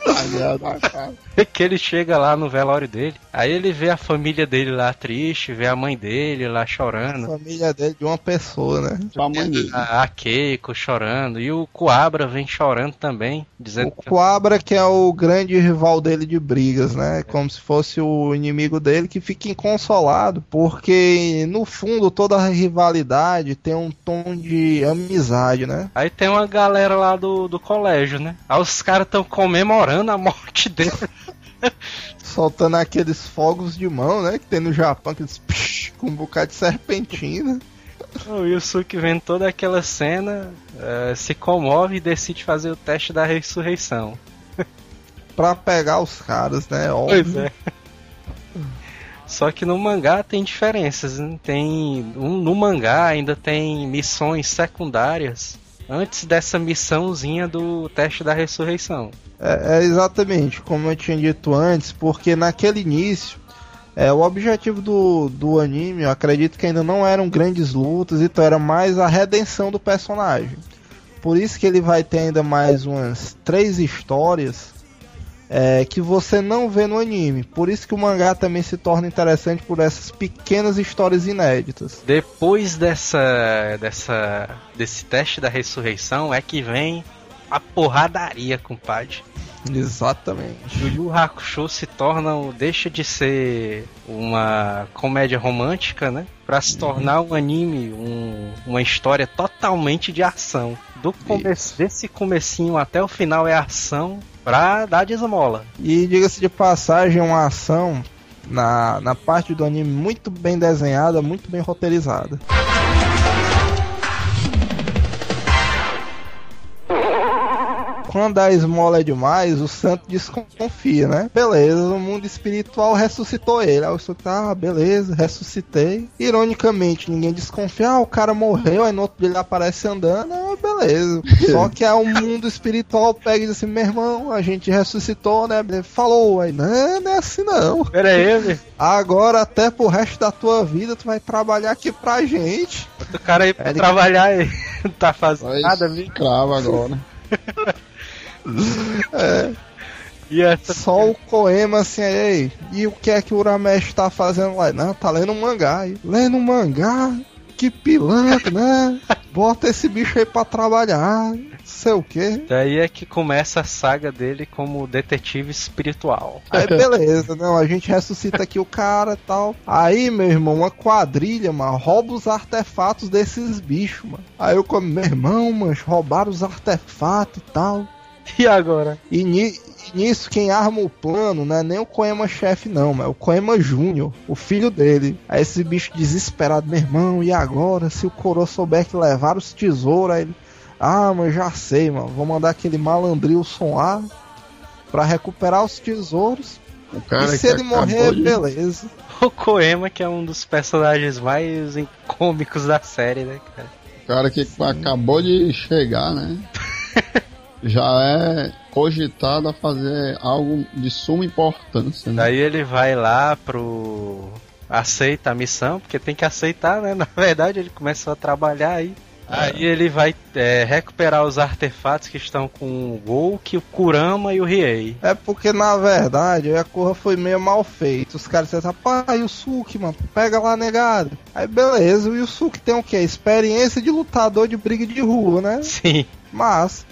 Speaker 2: Aliás, da cara.
Speaker 6: que ele chega lá no velório dele. Aí ele vê a família dele lá triste, vê a mãe dele lá chorando.
Speaker 7: Família dele de uma pessoa, né?
Speaker 2: Pra mãe dele.
Speaker 6: A, a Keiko chorando. E o Coabra vem chorando também, dizendo
Speaker 7: O Coabra que é o grande rival dele de brigas, né? Como se fosse o inimigo dele que fica inconsolado, porque no fundo toda a rivalidade tem um tom de amizade, né?
Speaker 6: Aí tem uma galera lá do, do colégio, né? Aí os caras estão comemorando a morte dele.
Speaker 7: Soltando aqueles fogos de mão, né? Que tem no Japão, aqueles psh, com um bocado de serpentina.
Speaker 6: o Yusuke vendo toda aquela cena, eh, se comove e decide fazer o teste da ressurreição.
Speaker 7: Pra pegar os caras, né?
Speaker 6: Pois
Speaker 7: Óbvio.
Speaker 6: é. Só que no mangá tem diferenças. né? Tem um, no mangá ainda tem missões secundárias antes dessa missãozinha do teste da ressurreição.
Speaker 7: É, é exatamente como eu tinha dito antes, porque naquele início, é, o objetivo do, do anime, eu acredito que ainda não eram grandes lutas, então era mais a redenção do personagem. Por isso que ele vai ter ainda mais umas três histórias é, que você não vê no anime. Por isso que o mangá também se torna interessante por essas pequenas histórias inéditas.
Speaker 6: Depois dessa, dessa desse teste da ressurreição é que vem a porradaria, compadre.
Speaker 7: Exatamente.
Speaker 6: O Yu Hakusho se torna, um- deixa de ser uma comédia romântica, né? Pra se tornar um anime, um- uma história totalmente de ação. Do começo, desse comecinho até o final é ação pra dar de esmola.
Speaker 7: E diga-se de passagem, uma ação na, na parte do anime muito bem desenhada, muito bem roteirizada. Quando a esmola é demais, o santo desconfia, né? Beleza, o mundo espiritual ressuscitou ele. Aí o santo, ah, beleza, ressuscitei. Ironicamente, ninguém desconfia, ah, o cara morreu, aí no outro dia ele aparece andando, ah, beleza. Só que aí o mundo espiritual pega e diz assim, meu irmão, a gente ressuscitou, né? Ele Falou, aí, não, não é assim não.
Speaker 6: Pera aí, velho.
Speaker 7: Agora até pro resto da tua vida tu vai trabalhar aqui pra gente.
Speaker 6: O cara aí pra
Speaker 7: Ele-
Speaker 6: trabalhar aí. Não tá fazendo nada, viu?
Speaker 2: escravo agora.
Speaker 6: E essa
Speaker 7: Só o Koema assim, ei, e o que é que o Uramesh tá fazendo lá? Não, tá lendo um mangá aí. Lendo um mangá? Que pilantra, né? Bota esse bicho aí pra trabalhar. Sei o quê.
Speaker 6: Daí é que começa a saga dele como detetive espiritual.
Speaker 7: Aí beleza, não, a gente ressuscita aqui o cara e tal. Aí, meu irmão, uma quadrilha, mano, rouba os artefatos desses bichos, mano. Aí eu como, meu irmão, mano, roubaram os artefatos e tal.
Speaker 6: E agora?
Speaker 7: E, ni- e nisso, quem arma o plano não é nem o Koema chefe, não, mas é o Koema Júnior, o filho dele. Aí esse bicho desesperado, meu irmão, e agora? Se o Coro souber que levaram os tesouros, aí ele. Ah, mas já sei, mano. Vou mandar aquele malandrilson lá pra recuperar os tesouros.
Speaker 2: O cara
Speaker 7: e se ele morrer,
Speaker 2: de-
Speaker 7: beleza.
Speaker 6: O Koema, que é um dos personagens mais cômicos da série, né, cara?
Speaker 2: O cara que acabou de chegar, né? Já é cogitado a fazer algo de suma importância, né?
Speaker 6: Daí ele vai lá pro. aceita a missão, porque tem que aceitar, né? Na verdade, ele começou a trabalhar aí. Aí ele vai é, recuperar os artefatos que estão com o Golk, o Kurama e o Riei.
Speaker 7: É porque, na verdade, a corra foi meio mal feita. Os caras disseram, rapaz, Yusuke, mano, pega lá negado. Aí, beleza, o Yusuke tem o quê? Experiência de lutador de briga de rua, né?
Speaker 6: Sim.
Speaker 7: Mas,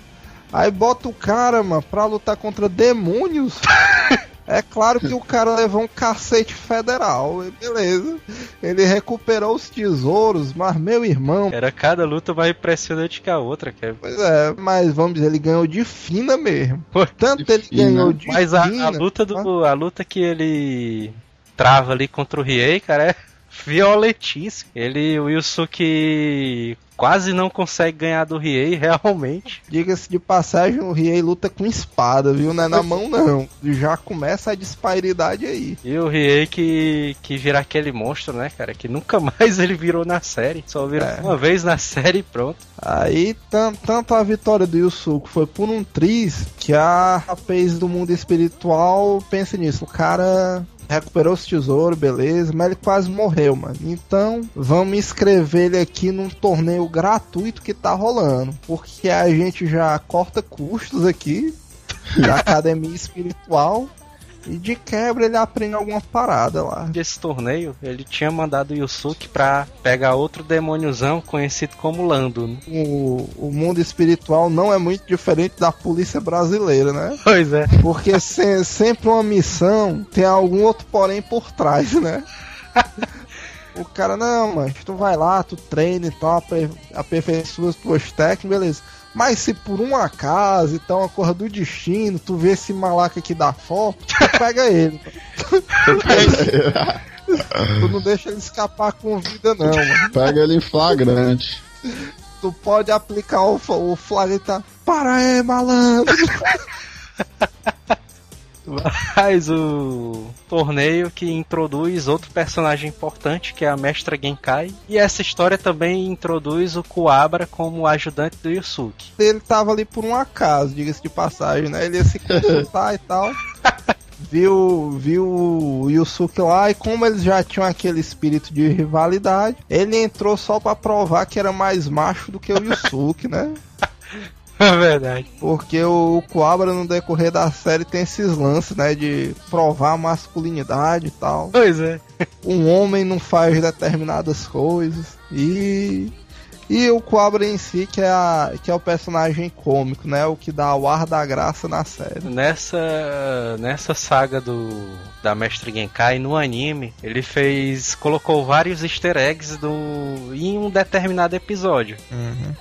Speaker 7: Aí bota o cara, mano, pra lutar contra demônios. É claro que o cara levou um cacete federal, beleza. Ele recuperou os tesouros, mas meu irmão.
Speaker 6: Era cada luta mais impressionante que a outra, cara.
Speaker 7: Pois é, mas vamos dizer, ele ganhou de fina mesmo. Tanto ele
Speaker 2: fina.
Speaker 7: ganhou de
Speaker 6: Mas a,
Speaker 7: fina.
Speaker 6: a luta do. A luta que ele trava ali contra o Riei, cara, é violentíssimo. Ele, o Yusuke quase não consegue ganhar do Riei, realmente.
Speaker 7: Diga-se de passagem, o Riei luta com espada, viu? Não é na mão, não. Já começa a disparidade aí.
Speaker 6: E o Riei que, que vira aquele monstro, né, cara? Que nunca mais ele virou na série. Só virou
Speaker 7: É.
Speaker 6: uma vez na série e pronto.
Speaker 7: Aí, tan- tanto a vitória do Yusuke foi por um triz que a rapaz do mundo espiritual pensa nisso. O cara recuperou os tesouros, beleza, mas ele quase morreu, mano. Então, vamos inscrever ele aqui num torneio gratuito que tá rolando. Porque a gente já corta custos aqui da academia espiritual. E de quebra ele aprende alguma parada lá.
Speaker 6: Desse torneio, ele tinha mandado o Yusuke pra pegar outro demôniozão conhecido como Lando. Né?
Speaker 7: O, o mundo espiritual não é muito diferente da polícia brasileira, né?
Speaker 6: Pois é.
Speaker 7: Porque se- sempre uma missão tem algum outro porém por trás, né? O cara, não, mas tu vai lá, tu treina e tal, aper- aperfeiçoa as tuas técnicas, beleza. Mas se por um acaso, então a cor do destino, tu vê esse malaca aqui da foto, tu pega ele. tu não deixa ele escapar com vida, não, mano.
Speaker 2: Pega ele em flagrante.
Speaker 7: Tu pode aplicar o, o flagrante, tá? Para aí, malandro!
Speaker 6: Mas o torneio que introduz outro personagem importante, que é a Mestra Genkai. E essa história também introduz o Kuabara como ajudante do Yusuke.
Speaker 7: ele tava ali por um acaso, diga-se de passagem, né? Ele ia se consultar e tal. Viu, viu o Yusuke lá e como eles já tinham aquele espírito de rivalidade, ele entrou só pra provar que era mais macho do que o Yusuke, né?
Speaker 6: É verdade.
Speaker 7: Porque o Kuabara no decorrer da série tem esses lances, né? De provar a masculinidade e tal.
Speaker 6: Pois é.
Speaker 7: Um homem não faz determinadas coisas. E. E o Kuabara em si, que é, a, que é o personagem cômico, né? O que dá o ar da graça na série.
Speaker 6: Nessa, nessa saga do da Mestre Genkai no anime, ele fez colocou vários easter eggs do, em um determinado episódio,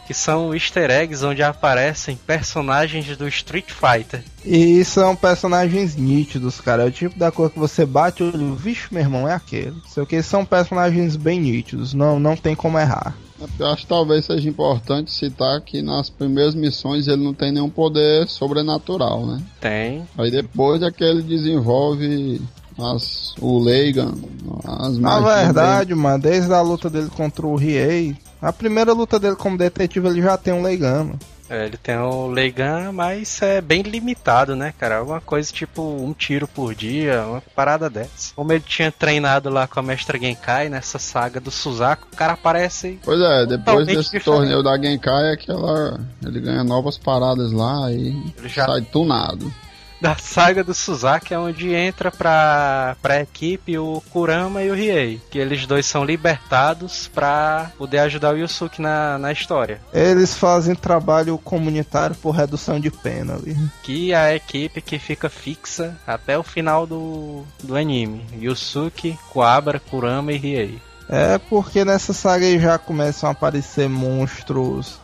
Speaker 6: que são easter eggs onde aparecem personagens do Street Fighter.
Speaker 7: E são personagens nítidos, cara. É o tipo da cor que você bate o olho, vixe, meu irmão, é aquele. Sei o que, são personagens bem nítidos, não, não tem como errar.
Speaker 2: Eu acho que talvez seja importante citar que nas primeiras missões ele não tem nenhum poder sobrenatural, né?
Speaker 6: Tem.
Speaker 2: Aí depois é que ele desenvolve as, o Leigan, as
Speaker 7: Na verdade, mano, desde a luta dele contra o Riei, a primeira luta dele como detetive ele já tem um Leigama.
Speaker 6: É, ele tem o Leigan, mas é bem limitado, né, cara? Uma coisa tipo um tiro por dia, uma parada dessa. Como ele tinha treinado lá com a Mestra Genkai nessa saga do Suzaku, o cara aparece
Speaker 2: Pois é, depois desse
Speaker 6: diferente.
Speaker 2: torneio da Genkai é que ela, ele ganha novas paradas lá e
Speaker 6: Ele já-
Speaker 2: sai tunado.
Speaker 6: Da saga do Suzaku, é onde entra pra, pra equipe o Kurama e o Riei. Que eles dois são libertados pra poder ajudar o Yusuke na, na história.
Speaker 7: Eles fazem trabalho comunitário por redução de pena ali.
Speaker 6: Que é a equipe que fica fixa até o final do, do anime. Yusuke, Kuabara, Kurama e Riei.
Speaker 7: É porque nessa saga aí já começam a aparecer monstros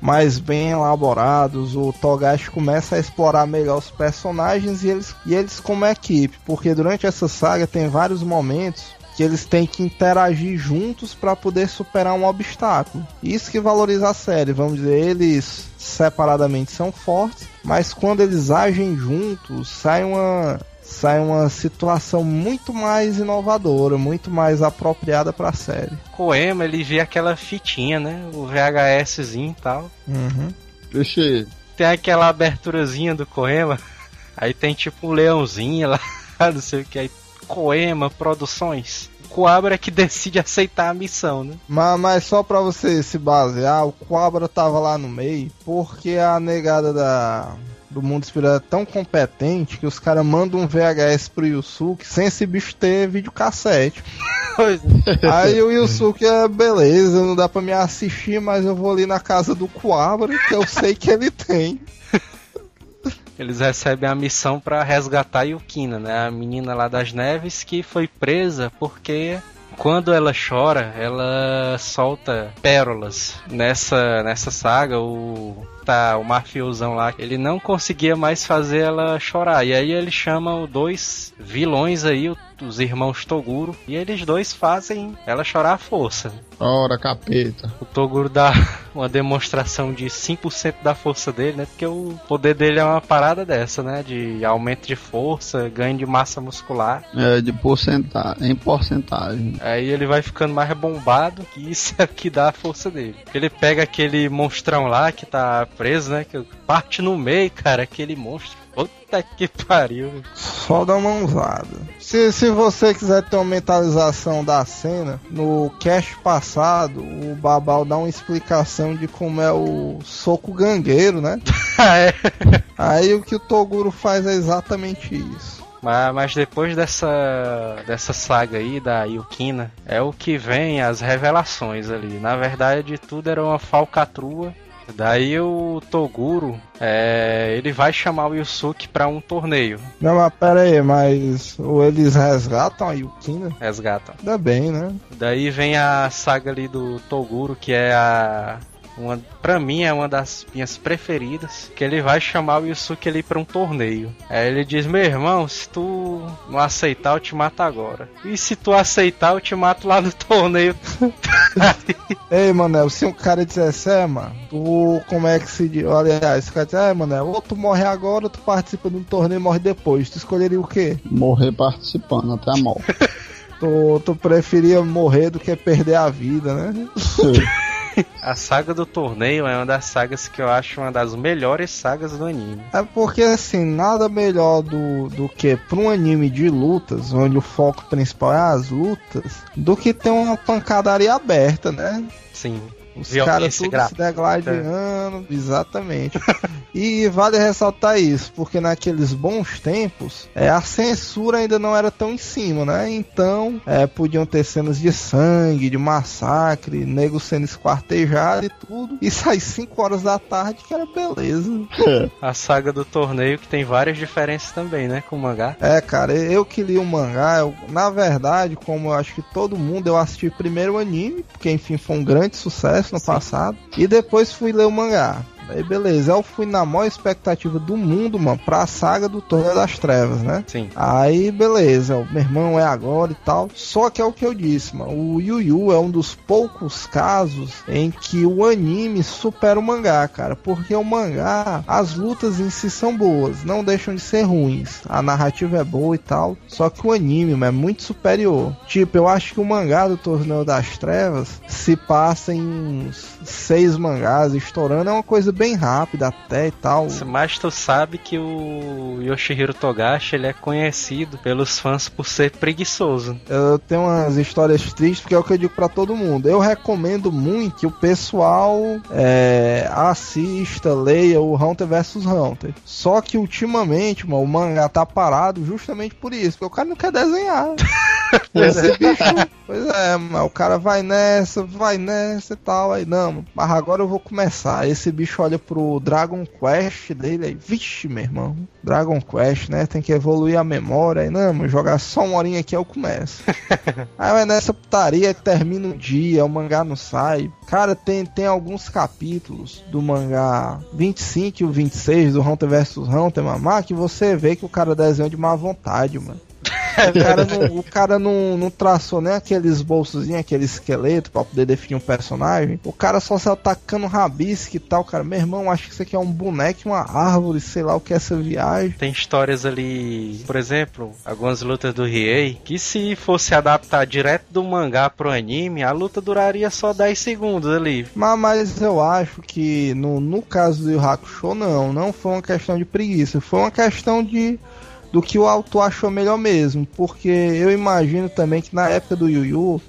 Speaker 7: mais bem elaborados. O Togashi começa a explorar melhor os personagens e eles, e eles como equipe. Porque durante essa saga tem vários momentos que eles têm que interagir juntos para poder superar um obstáculo. Isso que valoriza a série. Vamos dizer, eles separadamente são fortes, mas quando eles agem juntos, sai uma sai uma situação muito mais inovadora, muito mais apropriada para a série.
Speaker 6: Koema, ele vê aquela fitinha, né? O VHSzinho e tal.
Speaker 7: Uhum.
Speaker 2: Vixe,
Speaker 6: Tem aquela aberturazinha do Koema. Aí tem tipo um leãozinho lá, não sei o que. Aí, Koema Produções. O Coabra é que decide aceitar a missão, né?
Speaker 7: Mas, mas só pra você se basear, o Quabra tava lá no meio, porque a negada da, do mundo espiritual é tão competente que os caras mandam um VHS pro Yusuke sem esse bicho ter videocassete.
Speaker 6: Pois
Speaker 7: Aí o Yusuke é beleza, não dá pra me assistir, mas eu vou ali na casa do Coabra, que eu sei que ele tem.
Speaker 6: Eles recebem a missão pra resgatar Yukina, né? A menina lá das neves que foi presa porque quando ela chora, ela solta pérolas. Nessa nessa saga, o tá o mafiosão lá, ele não conseguia mais fazer ela chorar. E aí ele chama os dois vilões aí, o- os irmãos Toguro, e eles dois fazem ela chorar à força.
Speaker 2: Ora, capeta.
Speaker 6: O Toguro dá uma demonstração de 5% da força dele, né? Porque o poder dele é uma parada dessa, né? De aumento de força, ganho de massa muscular.
Speaker 2: É de porcentagem, em porcentagem.
Speaker 6: Aí ele vai ficando mais bombado, que isso é que dá a força dele. Ele pega aquele monstrão lá que tá preso, né? Que parte no meio, cara, aquele monstro. Puta que pariu.
Speaker 7: Só dá uma usada. Se, se você quiser ter uma mentalização da cena, no cast passado, o Babal dá uma explicação de como é o soco gangueiro, né?
Speaker 6: Ah, é.
Speaker 7: Aí o que o Toguro faz é exatamente isso.
Speaker 6: Mas, mas depois dessa, dessa saga aí da Yukina, é o que vem as revelações ali. Na verdade, tudo era uma falcatrua. Daí o Toguro, é, ele vai chamar o Yusuke pra um torneio.
Speaker 7: Não, mas pera aí, mas ou eles resgatam a Yukina?
Speaker 6: Resgatam.
Speaker 7: Ainda bem, né?
Speaker 6: Daí vem a saga ali do Toguro, que é a. Uma, pra mim é uma das minhas preferidas. Que ele vai chamar o Yusuke ali pra um torneio. Aí ele diz: Meu irmão, se tu não aceitar, eu te mato agora. E se tu aceitar, eu te mato lá no torneio.
Speaker 7: Ei, Manel, se um cara dissesse, é, mano, tu, como é que se diz? Aliás, esse cara diz, é, Manel, ou tu morre agora ou tu participa de um torneio e morre depois. Tu escolheria o quê?
Speaker 2: Morrer participando até a morte.
Speaker 7: Tu, tu preferia morrer do que perder a vida, né?
Speaker 6: A saga do torneio é uma das sagas que eu acho uma das melhores sagas do anime.
Speaker 7: É porque, assim, nada melhor do, do que pra um anime de lutas, onde o foco principal é as lutas, do que ter uma pancadaria aberta, né?
Speaker 6: Sim.
Speaker 7: Os caras tudo se degladiando, exatamente. e vale ressaltar isso, porque naqueles bons tempos, é, a censura ainda não era tão em cima, né? Então, é, podiam ter cenas de sangue, de massacre, nego sendo esquartejado e tudo. E sai 5 horas da tarde, que era beleza.
Speaker 6: A saga do torneio que tem várias diferenças também, né? Com o mangá.
Speaker 7: É, cara, eu que li o mangá, eu- na verdade, como eu acho que todo mundo, eu assisti primeiro o anime, porque enfim foi um grande sucesso no passado, e depois fui ler o mangá. Aí beleza, eu fui na maior expectativa do mundo, mano, pra saga do Torneio das Trevas, né?
Speaker 6: Sim.
Speaker 7: Aí, beleza, o meu irmão é agora e tal. Só que é o que eu disse, mano. O Yu Yu é um dos poucos casos em que o anime supera o mangá, cara. Porque o mangá, as lutas em si são boas, não deixam de ser ruins. A narrativa é boa e tal. Só que o anime mano, é muito superior. Tipo, eu acho que o mangá do Torneio das Trevas se passa em uns seis mangás, estourando. É uma coisa bem rápida até e tal.
Speaker 6: Mas tu sabe que o Yoshihiro Togashi ele é conhecido pelos fãs por ser preguiçoso.
Speaker 7: Eu tenho umas histórias tristes, porque é o que eu digo pra todo mundo. Eu recomendo muito que o pessoal é, assista, leia o Hunter vs Hunter. Só que ultimamente, mano, o mangá tá parado justamente por isso, porque o cara não quer desenhar. Esse bicho, pois é, mano, o cara vai nessa, vai nessa e tal. Aí, não, mas agora eu vou começar. Esse bicho olha pro Dragon Quest dele aí, vixe, meu irmão. Dragon Quest, né? Tem que evoluir a memória. Aí, não, jogar só uma horinha aqui eu começo. Aí vai nessa putaria, termina um dia, o mangá não sai. Cara, tem, tem alguns capítulos do mangá 25 e o 26 do Hunter vs Hunter, mamá, que você vê que o cara desenhou de má vontade, mano. O cara, não, o cara não, não traçou nem aqueles bolsozinhos, aquele esqueleto pra poder definir um personagem. O cara só saiu tacando rabisque e tal, cara. Meu irmão, acho que isso aqui é um boneco, uma árvore, sei lá o que é essa viagem.
Speaker 6: Tem histórias ali, por exemplo, algumas lutas do Riei, que se fosse adaptar direto do mangá pro anime, a luta duraria só 10 segundos ali.
Speaker 7: Mas, mas eu acho que no, no caso do Yu Hakusho, não. Não foi uma questão de preguiça. Foi uma questão de do que o autor achou melhor mesmo. Porque eu imagino também que na época do Yu Yu,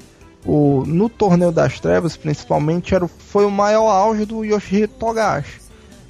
Speaker 7: o, no Torneio das Trevas, principalmente, era, foi o maior auge do Yoshihiro Togashi.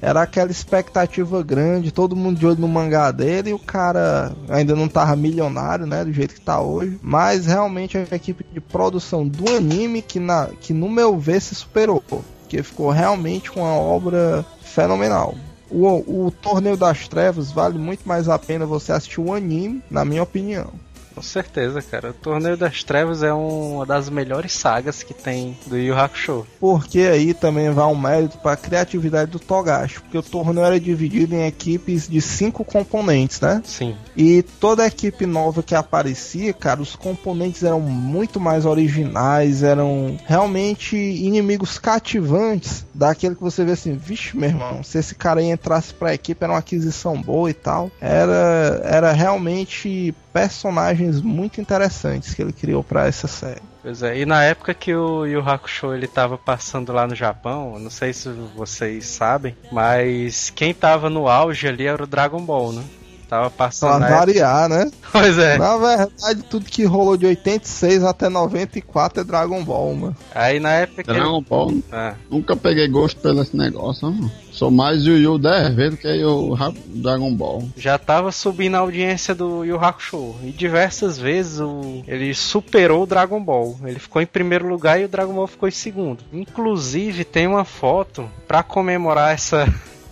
Speaker 7: era aquela expectativa grande, todo mundo de olho no mangá dele e o cara ainda não tava milionário, né, do jeito que tá hoje. Mas realmente a equipe de produção do anime que, na, que no meu ver se superou, porque ficou realmente uma obra fenomenal. O, o Torneio das Trevas vale muito mais a pena você assistir o anime, na minha opinião.
Speaker 6: Com certeza, cara. O Torneio das Trevas é uma das melhores sagas que tem do Yu Hakusho.
Speaker 7: Porque aí também vai um mérito para a criatividade do Togashi, porque o torneio era dividido em equipes de cinco componentes, né?
Speaker 6: Sim.
Speaker 7: E toda a equipe nova que aparecia, cara, os componentes eram muito mais originais, eram realmente inimigos cativantes, daquele que você vê assim, vixe, meu irmão, se esse cara aí entrasse pra equipe era uma aquisição boa e tal. Era, era realmente personagens muito interessantes que ele criou para essa série.
Speaker 6: Pois é, e na época que o Yu Hakusho ele tava passando lá no Japão, não sei se vocês sabem, mas quem tava no auge ali era o Dragon Ball, né? Tava passando.
Speaker 7: Pra variar, né?
Speaker 6: Pois é.
Speaker 7: Na verdade, tudo que rolou de 86 até 94 é Dragon Ball, mano.
Speaker 6: Aí na época que.
Speaker 2: Dragon Ball,
Speaker 6: Ah,
Speaker 2: nunca peguei gosto pelo esse negócio, mano. Sou mais Yu Yu 10 vezes do que o Ra- Dragon Ball.
Speaker 6: já tava subindo a audiência do Yu Hakusho. E diversas vezes o... ele superou o Dragon Ball. Ele ficou em primeiro lugar e o Dragon Ball ficou em segundo. Inclusive, tem uma foto pra comemorar essa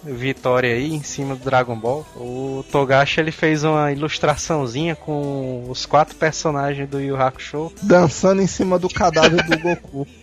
Speaker 6: vitória aí em cima do Dragon Ball. O Togashi ele fez uma ilustraçãozinha com os quatro personagens do Yu Hakusho.
Speaker 7: Dançando em cima do cadáver do Goku.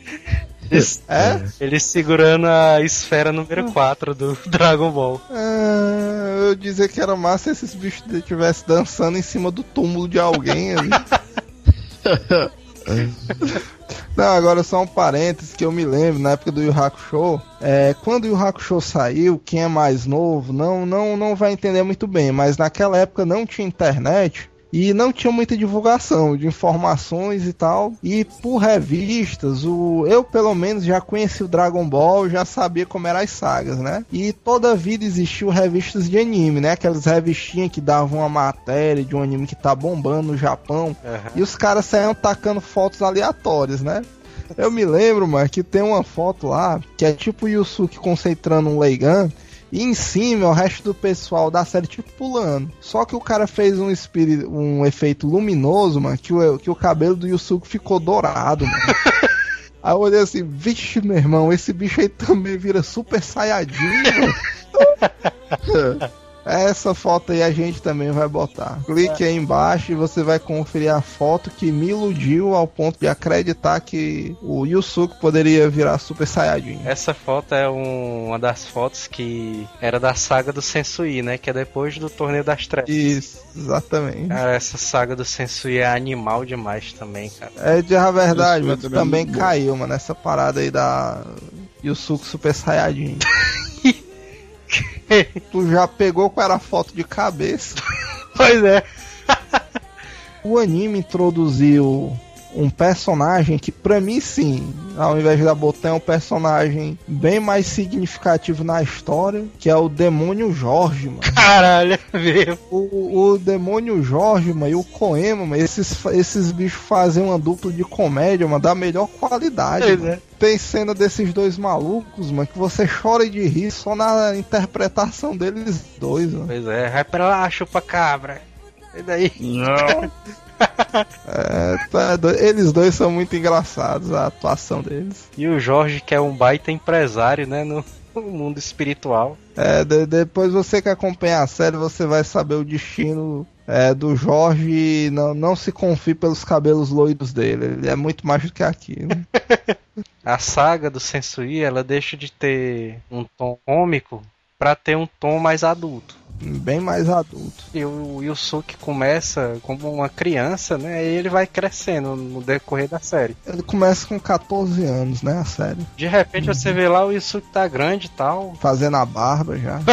Speaker 7: É?
Speaker 6: Ele segurando a esfera número 4 do Dragon Ball.
Speaker 7: Ah, eu dizer que era massa se esses bichos estivessem dançando em cima do túmulo de alguém ali. Não, agora só um parênteses que eu me lembro, na época do Yu Hakusho, é, quando o Yu Hakusho saiu, quem é mais novo não, não, não vai entender muito bem, mas naquela época não tinha internet e não tinha muita divulgação de informações e tal. E por revistas, o, eu pelo menos já conheci o Dragon Ball, já sabia como eram as sagas, né? E toda a vida existiu revistas de anime, né? Aquelas revistinhas que davam uma matéria de um anime que tá bombando no Japão. E os caras saíam tacando fotos aleatórias, né? Eu me lembro, mano, que tem uma foto lá que é tipo o Yusuke concentrando um Leigan. E em cima é o resto do pessoal da série tipo pulando. Só que o cara fez um, espírito, um efeito luminoso, mano, que o, que o cabelo do Yusuke ficou dourado, mano. Aí eu olhei assim, vixe, meu irmão, esse bicho aí também vira super saiyajin, mano. Essa foto aí a gente também vai botar. Clique aí embaixo e você vai conferir a foto que me iludiu ao ponto de acreditar que o Yusuke poderia virar Super Saiyajin.
Speaker 6: Essa foto é um- uma das fotos que era da saga do Sensui, né? Que é depois do Torneio das Trevas.
Speaker 7: Isso, exatamente.
Speaker 6: Cara, essa saga do Sensui é animal demais também, cara.
Speaker 7: É de a verdade, mas tu
Speaker 2: também é
Speaker 7: também caiu, mano, nessa parada aí da Yusuke Super Saiyajin. tu já pegou qual era a foto de cabeça?
Speaker 6: Pois é.
Speaker 7: O anime introduziu um personagem que, pra mim, sim, ao invés da Botan, é um personagem bem mais significativo na história, que é o Demônio Jorge, mano.
Speaker 6: Caralho, mesmo.
Speaker 7: O, o Demônio Jorge, mano, e o Koema, mano, esses, esses bichos fazem uma dupla de comédia, mano, da melhor qualidade.
Speaker 6: É.
Speaker 7: Tem cena desses dois malucos, mano, que você chora de rir só na interpretação deles dois, mano.
Speaker 6: Pois é, vai pra lá, chupa cabra. E daí?
Speaker 2: Não.
Speaker 7: É, tá. Eles dois são muito engraçados, a atuação deles.
Speaker 6: E o Jorge, que é um baita empresário, né? No no mundo espiritual.
Speaker 7: É, de- depois você que acompanha a série, você vai saber o destino é, do Jorge e não, não se confie pelos cabelos loiros dele. Ele é muito mais do que aquilo.
Speaker 6: A saga do Sensui, ela deixa de ter um tom cômico pra ter um tom mais adulto.
Speaker 7: Bem mais adulto.
Speaker 6: E o Yusuke começa como uma criança, né? E ele vai crescendo no decorrer da série.
Speaker 7: Ele começa com 14 anos, né? A série.
Speaker 6: De repente você vê lá o Yusuke tá grande e tal.
Speaker 7: Fazendo a barba já.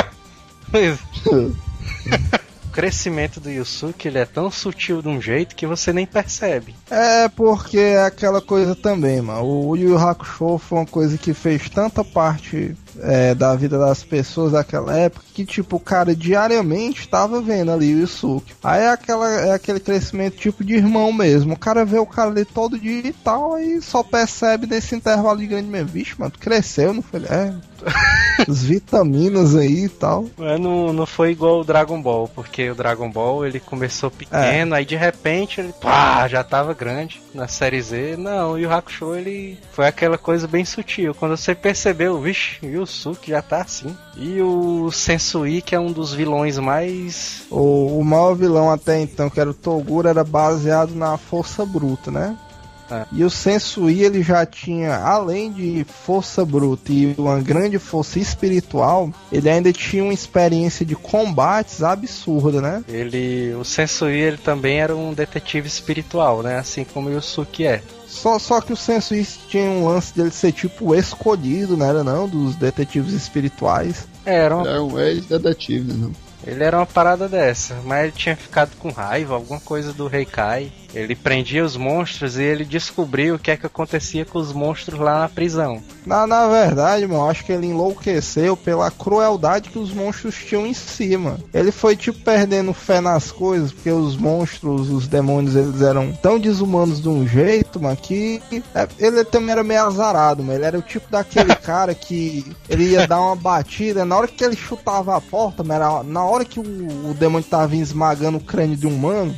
Speaker 6: o crescimento do Yusuke ele é tão sutil de um jeito que você nem percebe.
Speaker 7: É porque é aquela coisa também, mano. O Yu Yu Hakusho foi uma coisa que fez tanta parte é, da vida das pessoas daquela época que, tipo, o cara diariamente tava vendo ali o Yusuke. Aí é, aquela, é aquele crescimento tipo de irmão mesmo. O cara vê o cara ali todo dia e tal, aí só percebe nesse intervalo de grande mesmo. Vixe, mano, tu cresceu, não foi? É. as vitaminas aí e tal.
Speaker 6: Mas não, não foi igual o Dragon Ball, porque o Dragon Ball ele começou pequeno, aí de repente ele pá, já tava grande na série Z. Não, e o Hakusho ele foi aquela coisa bem sutil. Quando você percebeu, vixe, e o Suki já tá assim. E o Sensui, que é um dos vilões mais.
Speaker 7: O, o maior vilão até então, que era o Toguro, era baseado na força bruta, né?
Speaker 6: É.
Speaker 7: E o Sensui ele já tinha, além de força bruta e uma grande força espiritual, ele ainda tinha uma experiência de combates absurda, né?
Speaker 6: Ele. O Sensui ele também era um detetive espiritual, né? Assim como o Yusuke é.
Speaker 7: Só, só que o Sensui tinha um lance dele ser tipo escolhido, não era não? Dos detetives espirituais.
Speaker 6: Era uma
Speaker 2: É um ex-detetive, né?
Speaker 6: Ele era uma parada dessa, mas ele tinha ficado com raiva, alguma coisa do Reikai. Ele prendia os monstros e ele descobriu o que é que acontecia com os monstros lá na prisão.
Speaker 7: Na, na verdade, mano, acho que ele enlouqueceu pela crueldade que os monstros tinham em cima. Ele foi tipo perdendo fé nas coisas, porque os monstros, os demônios, eles eram tão desumanos de um jeito, mano, que é, ele também era meio azarado, mano. Ele era o tipo daquele cara que ele ia dar uma batida, na hora que ele chutava a porta, mano, era na hora que o, o demônio tava esmagando o crânio de um mano,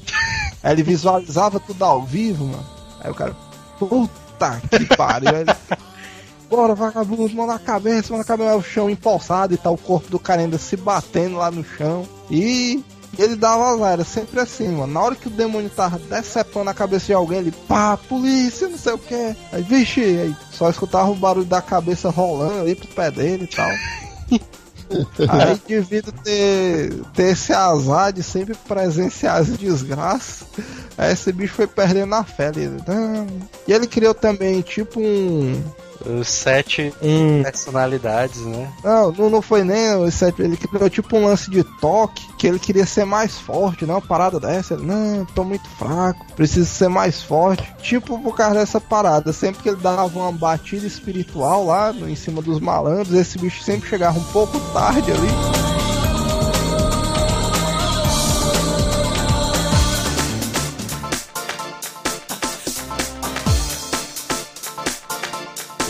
Speaker 7: aí ele visualizava tudo ao vivo, mano. Aí o cara, puta que pariu. Aí ele, Bora, vagabundo, mão na cabeça, mão na cabeça, o chão empossado e tá o corpo do cara ainda se batendo lá no chão. E ele dava azar, era sempre assim, mano. Na hora que o demônio tava decepando a cabeça de alguém, ele, pá, polícia, não sei o que. Aí, vixe, aí só escutava o barulho da cabeça rolando ali pro pé dele e tal. Aí, devido ter, ter esse azar de sempre presenciar as desgraças, aí esse bicho foi perdendo a fé. Ele, "Não." E ele criou também, tipo, um.
Speaker 6: Os sete
Speaker 7: um
Speaker 6: personalidades, né?
Speaker 7: não, não, não foi nem esse, ele criou tipo um lance de toque, que ele queria ser mais forte, não, uma parada dessa, ele, não, tô muito fraco, preciso ser mais forte. Tipo por causa dessa parada, sempre que ele dava uma batida espiritual lá no- em cima dos malandros, esse bicho sempre chegava um pouco tarde ali.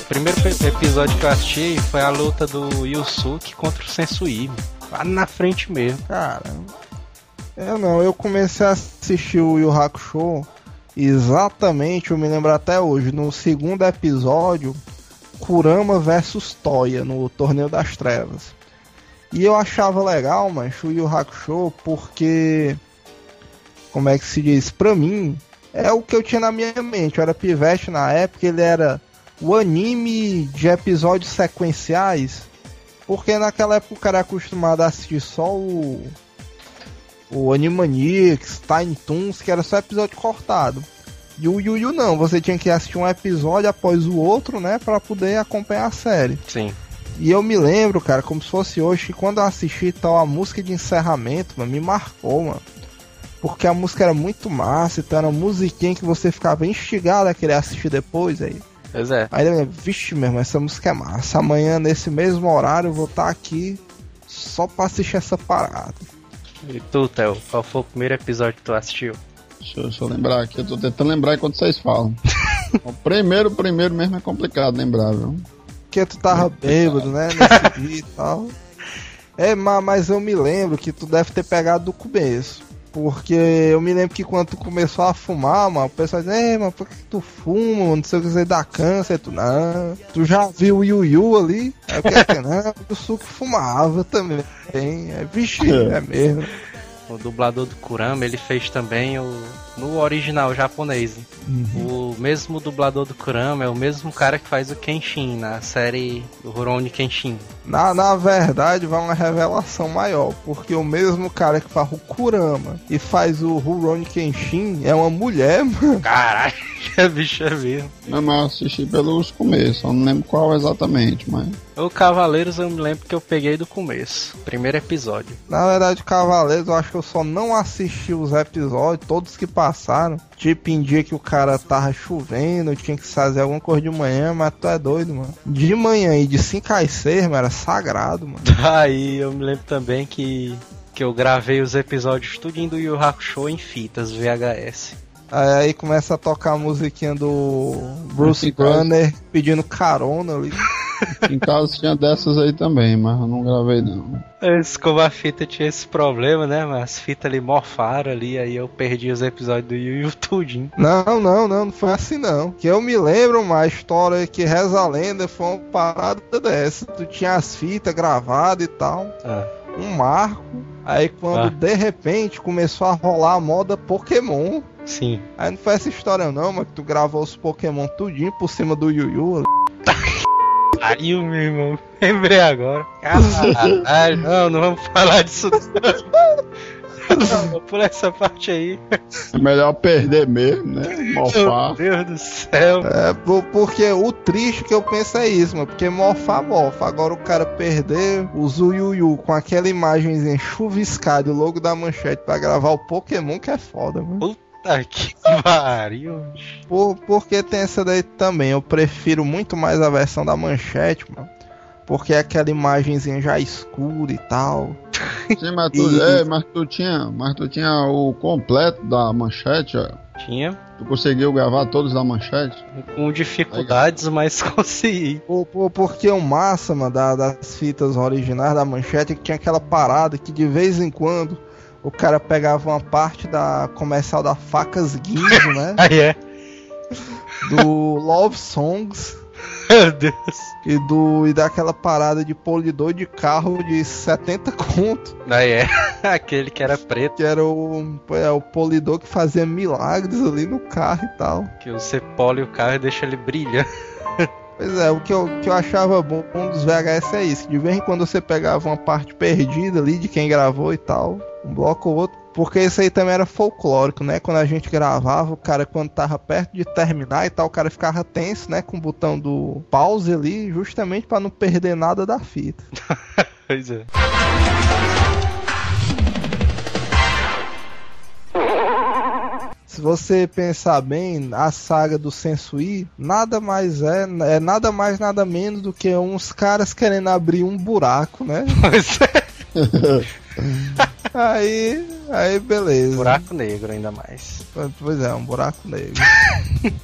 Speaker 6: Primeiro pe- episódio que eu assisti foi a luta do Yusuke contra o Sensui. Lá na frente mesmo.
Speaker 7: Cara, eu não, eu comecei a assistir o Yu Hakusho exatamente, eu me lembro até hoje, no segundo episódio, Kurama versus Toya no Torneio das Trevas. E eu achava legal, mas o Yu Hakusho porque como é que se diz, pra mim, é o que eu tinha na minha mente. Eu era pivete na época, ele era o anime de episódios sequenciais porque naquela época o cara é acostumado a assistir só o. O Animaniacs, Tiny Toons, que era só episódio cortado. E o Yu Yu não, você tinha que assistir um episódio após o outro, né? Pra poder acompanhar a série.
Speaker 6: Sim.
Speaker 7: E eu me lembro, cara, como se fosse hoje, que quando eu assisti tal, a música de encerramento, mano, me marcou, mano. Porque a música era muito massa, então era uma musiquinha que você ficava instigado a querer assistir depois aí.
Speaker 6: Pois é.
Speaker 7: Aí eu vixe mesmo, essa música é massa. Amanhã, nesse mesmo horário, eu vou estar aqui só pra assistir essa parada.
Speaker 6: E tu, Theo, qual foi o primeiro episódio que tu assistiu?
Speaker 2: Deixa, eu- deixa eu lembrar aqui, eu tô tentando lembrar enquanto vocês falam. o primeiro, o primeiro mesmo é complicado lembrar, viu?
Speaker 7: Porque tu tava bêbado, né? Nesse dia e tal. É, ma- mas eu me lembro que tu deve ter pegado do começo. Porque eu me lembro que quando tu começou a fumar, mano, o pessoal diz, ei, mano, por que tu fuma, mano? Não sei o que você dá câncer, tu não. Tu já viu o Yu Yu ali? Aí eu quero não, o suco fumava também. É, vixe, é mesmo.
Speaker 6: O dublador do Kurama, ele fez também o. No original japonês. O mesmo dublador do Kurama é o mesmo cara que faz o Kenshin na série do Rurouni Kenshin.
Speaker 7: Na, na verdade, vai uma revelação maior, porque o mesmo cara que faz o Kurama e faz o Rurouni Kenshin é uma mulher, mano.
Speaker 6: Caralho, que bicho é mesmo.
Speaker 2: Não, mas eu assisti pelos começos, eu não lembro qual exatamente, mas.
Speaker 6: O Cavaleiros eu me lembro que eu peguei do começo. Primeiro episódio.
Speaker 7: Na verdade, Cavaleiros, eu acho que eu só não assisti os episódios, todos que passaram. Tipo, em dia que o cara tava chovendo, tinha que fazer alguma coisa de manhã, mas tu é doido, mano. De manhã e de 5 às 6, mano, era sagrado, mano.
Speaker 6: Aí eu me lembro também que. Que eu gravei os episódios tudinho do Yu Hakusho em fitas VHS.
Speaker 7: Aí, aí começa a tocar a musiquinha do Bruce. Banner pedindo carona ali.
Speaker 2: Em casa tinha dessas aí também, mas eu não gravei não.
Speaker 6: Esse, como a fita tinha esse problema, né? Mas as fitas ali morfaram ali, aí eu perdi os episódios do tudinho.
Speaker 7: Não, não, não, não foi assim não. Que eu me lembro uma história que reza a lenda foi uma parada dessa. Tu tinha as fitas gravadas e tal,
Speaker 6: Ah,
Speaker 7: um marco. Aí quando
Speaker 6: Ah.
Speaker 7: de repente começou a rolar a moda Pokémon.
Speaker 6: sim.
Speaker 7: Aí não foi essa história não, mas que tu gravou os Pokémon tudinho por cima do Yu Yu.
Speaker 6: Aí, meu irmão, lembrei agora. Caralho, não, não vamos falar disso. Não, não vou pular essa parte aí.
Speaker 2: É melhor perder mesmo, né?
Speaker 6: Meu
Speaker 2: Mofar.
Speaker 6: Deus do céu.
Speaker 7: É, por- porque o triste que eu penso é isso, mano. Porque morfa, morfa. Agora o cara perder o Zuyuyu com aquela imagenzinha chuviscada e o logo da manchete pra gravar o Pokémon que é foda, mano.
Speaker 6: Puta que pariu.
Speaker 7: Por, porque tem essa daí também. Eu prefiro muito mais a versão da manchete, mano. Porque é aquela imagenzinha já escura e tal.
Speaker 2: Sim, mas tu,
Speaker 7: E-
Speaker 2: é, mas tu tinha, mas tu tinha o completo da manchete, ó.
Speaker 6: Tinha
Speaker 2: Tu conseguiu gravar todos da manchete?
Speaker 6: com dificuldades, mas consegui.
Speaker 7: Por, por- porque o massa, mano, da- das fitas originais da manchete é que tinha aquela parada que de vez em quando o cara pegava uma parte da comercial da Facas Guinzo, né?
Speaker 6: Aí é.
Speaker 7: Do Love Songs
Speaker 6: Meu Deus.
Speaker 7: e do e daquela parada de polidor de carro de 70 conto,
Speaker 6: Aí é. Aquele que era preto,
Speaker 7: que era o, é, o polidor que fazia milagres ali no carro e tal.
Speaker 6: que você pole o carro e deixa ele brilhar.
Speaker 7: Pois é, o que eu, que eu achava bom dos VHS é isso, de vez em quando você pegava uma parte perdida ali de quem gravou e tal, um bloco ou outro, porque isso aí também era folclórico, né? Quando a gente gravava, o cara quando tava perto de terminar e tal, o cara ficava tenso, né, com o botão do pause ali, justamente pra não perder nada da fita.
Speaker 6: Pois é.
Speaker 7: Se você pensar bem, a saga do Sensui nada mais é, é nada mais nada menos do que uns caras querendo abrir um buraco, né?
Speaker 6: Pois é.
Speaker 7: Aí, aí beleza.
Speaker 6: Buraco negro ainda mais.
Speaker 7: Pois é, um buraco negro.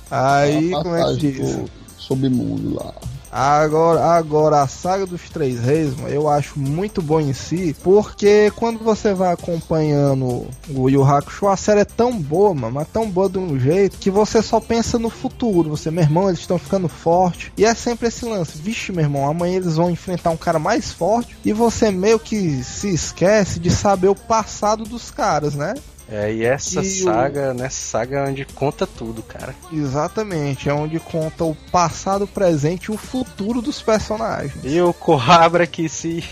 Speaker 7: Aí,
Speaker 2: Uma
Speaker 7: como é que diz?
Speaker 2: submundo lá.
Speaker 7: Agora, agora a saga dos Três Reis, eu acho muito bom em si, porque quando você vai acompanhando o Yu Hakusho, a série é tão boa, mano, mas tão boa de um jeito que você só pensa no futuro. Você, meu irmão, eles estão ficando fortes. E é sempre esse lance, vixe, meu irmão, amanhã eles vão enfrentar um cara mais forte e você meio que se esquece de saber o passado dos caras, né?
Speaker 6: É, e essa
Speaker 7: E o-
Speaker 6: saga, nessa saga é onde conta tudo, cara.
Speaker 7: Exatamente, é onde conta o passado, o presente e o futuro dos personagens.
Speaker 6: E o Coabra que se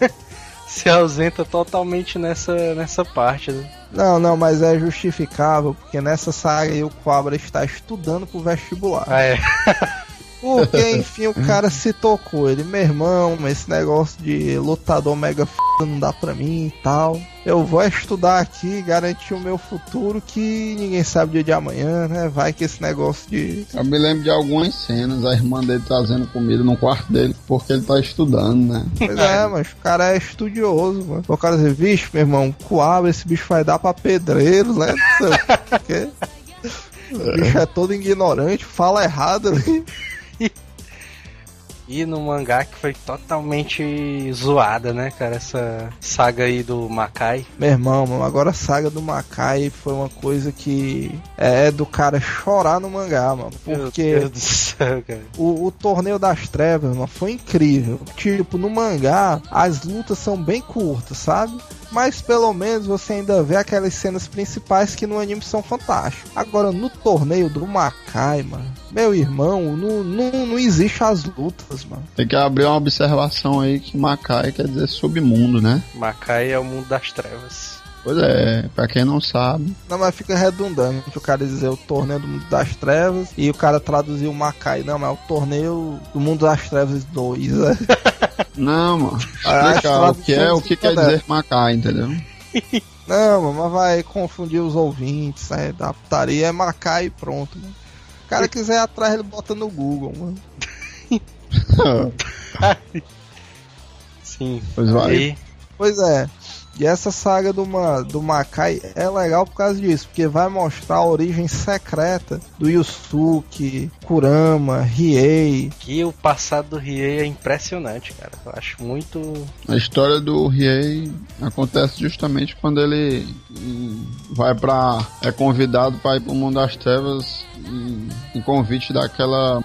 Speaker 6: se ausenta totalmente nessa nessa parte, né?
Speaker 7: Não, não, mas é justificável, porque nessa saga aí o Quabra está estudando pro vestibular.
Speaker 6: Ah, é.
Speaker 7: Porque, enfim, o cara se tocou. Ele, meu irmão, mas esse negócio de lutador mega f não dá pra mim e tal. Eu vou estudar aqui, garantir o meu futuro, que ninguém sabe o dia de amanhã, né? Vai que esse negócio de.
Speaker 2: Eu me lembro de algumas cenas, a irmã dele trazendo comida no quarto dele, porque ele tá estudando, né?
Speaker 7: Pois é, mas o cara é estudioso, mano. O cara diz, vixe, meu irmão, Coabra, esse bicho vai dar pra pedreiro, né? Não sei o quê. O bicho é todo ignorante, fala errado ali.
Speaker 6: E no mangá que foi totalmente zoada, né, cara? Essa saga aí do Makai.
Speaker 7: Meu irmão, mano, agora a saga do Makai foi uma coisa que é do cara chorar no mangá, mano.
Speaker 6: Meu
Speaker 7: Porque
Speaker 6: Deus do céu, cara.
Speaker 7: o, o torneio das trevas, mano, foi incrível. Tipo, no mangá, as lutas são bem curtas, sabe? Mas pelo menos você ainda vê aquelas cenas principais que no anime são fantásticas. Agora, no torneio do Makai, mano, meu irmão, não, não, não existe as lutas, mano.
Speaker 2: Tem que abrir uma observação aí que Macai quer dizer submundo, né?
Speaker 6: Makai é o mundo das trevas.
Speaker 2: Pois é, pra quem não sabe.
Speaker 7: Não, mas fica redundante o cara dizer o torneio do mundo das trevas e o cara traduzir o Makai. Não, mas é o torneio do mundo das trevas 2, né?
Speaker 2: Não, mano.
Speaker 7: Ah,
Speaker 2: Explica o que é, o que quer
Speaker 7: traduções
Speaker 2: dizer Macai, entendeu?
Speaker 7: Não, mano, mas vai confundir os ouvintes, é, da putaria é Makai e pronto, mano. O cara quiser ir atrás, ele bota no Google, mano.
Speaker 6: Sim.
Speaker 2: Pois vai.
Speaker 6: E
Speaker 7: Pois é. E essa saga do, Ma, do Makai é legal por causa disso, porque vai mostrar a origem secreta do Yusuke, Kurama, Riei.
Speaker 6: Que o passado do Riei é impressionante, cara. Eu acho muito.
Speaker 2: A história do Riei acontece justamente quando ele hum, vai pra. é convidado para ir pro mundo das trevas em, em convite daquela.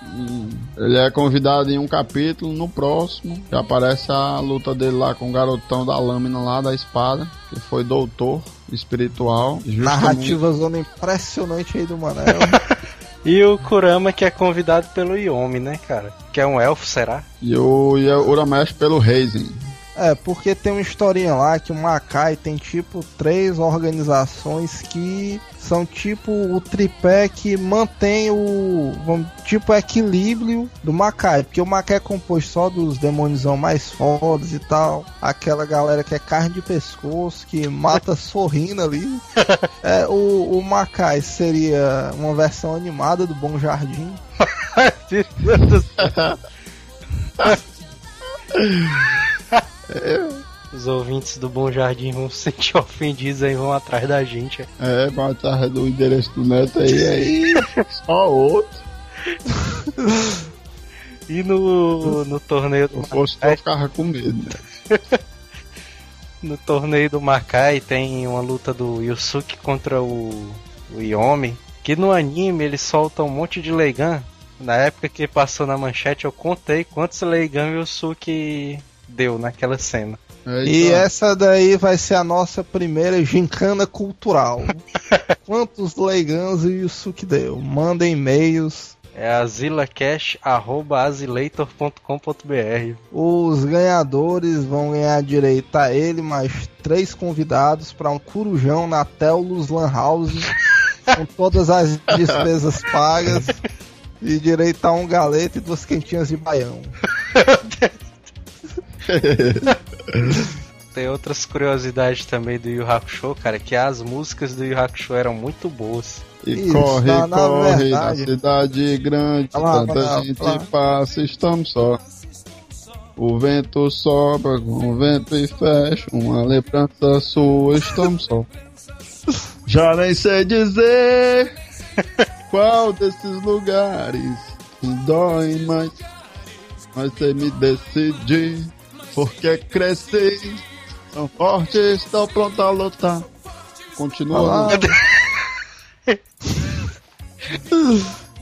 Speaker 2: ele é convidado em um capítulo, no próximo já aparece a luta dele lá com o garotão da lâmina lá da espada, que foi doutor espiritual. Justamente-
Speaker 7: Narrativa zona impressionante aí do Manel.
Speaker 6: E o Kurama que é convidado pelo Yomi, né, cara? Que é um elfo, será?
Speaker 2: E o, e o Uramesh pelo Reisen.
Speaker 7: É, porque tem uma historinha lá que o Makai tem tipo três organizações que são tipo o tripé que mantém o vamos, tipo o equilíbrio do Makai, porque o Makai é composto só dos demônios mais fodas e tal, aquela galera que é carne de pescoço, que mata sorrindo ali. É, o, o Makai seria uma versão animada do Bom Jardim.
Speaker 6: Os ouvintes do Bom Jardim vão se sentir ofendidos aí, vão atrás da gente.
Speaker 2: É, vai atrás do endereço do neto aí, aí. Só outro.
Speaker 6: E no, no torneio
Speaker 2: Se
Speaker 6: do
Speaker 2: eu fosse eu ficava com medo, né?
Speaker 6: no torneio do Makai tem uma luta do Yusuke contra o, o Yomi. Que no anime ele solta um monte de Leigan. Na época que passou na manchete eu contei quantos Leigan o Yusuke deu naquela cena.
Speaker 2: É,
Speaker 7: E essa daí vai ser a nossa primeira gincana cultural. Quantos leigans o Yusuke deu? Manda e-mails.
Speaker 6: É azilacash.azileitor.com.br
Speaker 7: Os ganhadores vão ganhar direito a ele, mais três convidados para um corujão na Telus Lan House, com todas as despesas pagas, e direito a um galeto e duas quentinhas de baião.
Speaker 6: Tem outras curiosidades também do Yu Hakusho, cara, que as músicas do Yu Hakusho eram muito boas.
Speaker 2: E
Speaker 7: Isso,
Speaker 2: corre,
Speaker 7: na- na
Speaker 2: corre,
Speaker 7: verdade-
Speaker 2: na cidade grande,
Speaker 7: lá,
Speaker 2: tanta
Speaker 7: lá,
Speaker 2: gente
Speaker 7: lá.
Speaker 2: passa, estamos só. O vento sopra, com o vento e fecha, uma lembrança sua, estamos só. Já nem sei dizer qual desses lugares dói mais, mas sei me decidir, porque cresci, são fortes, estão prontos a lutar. Continua.
Speaker 7: Lá.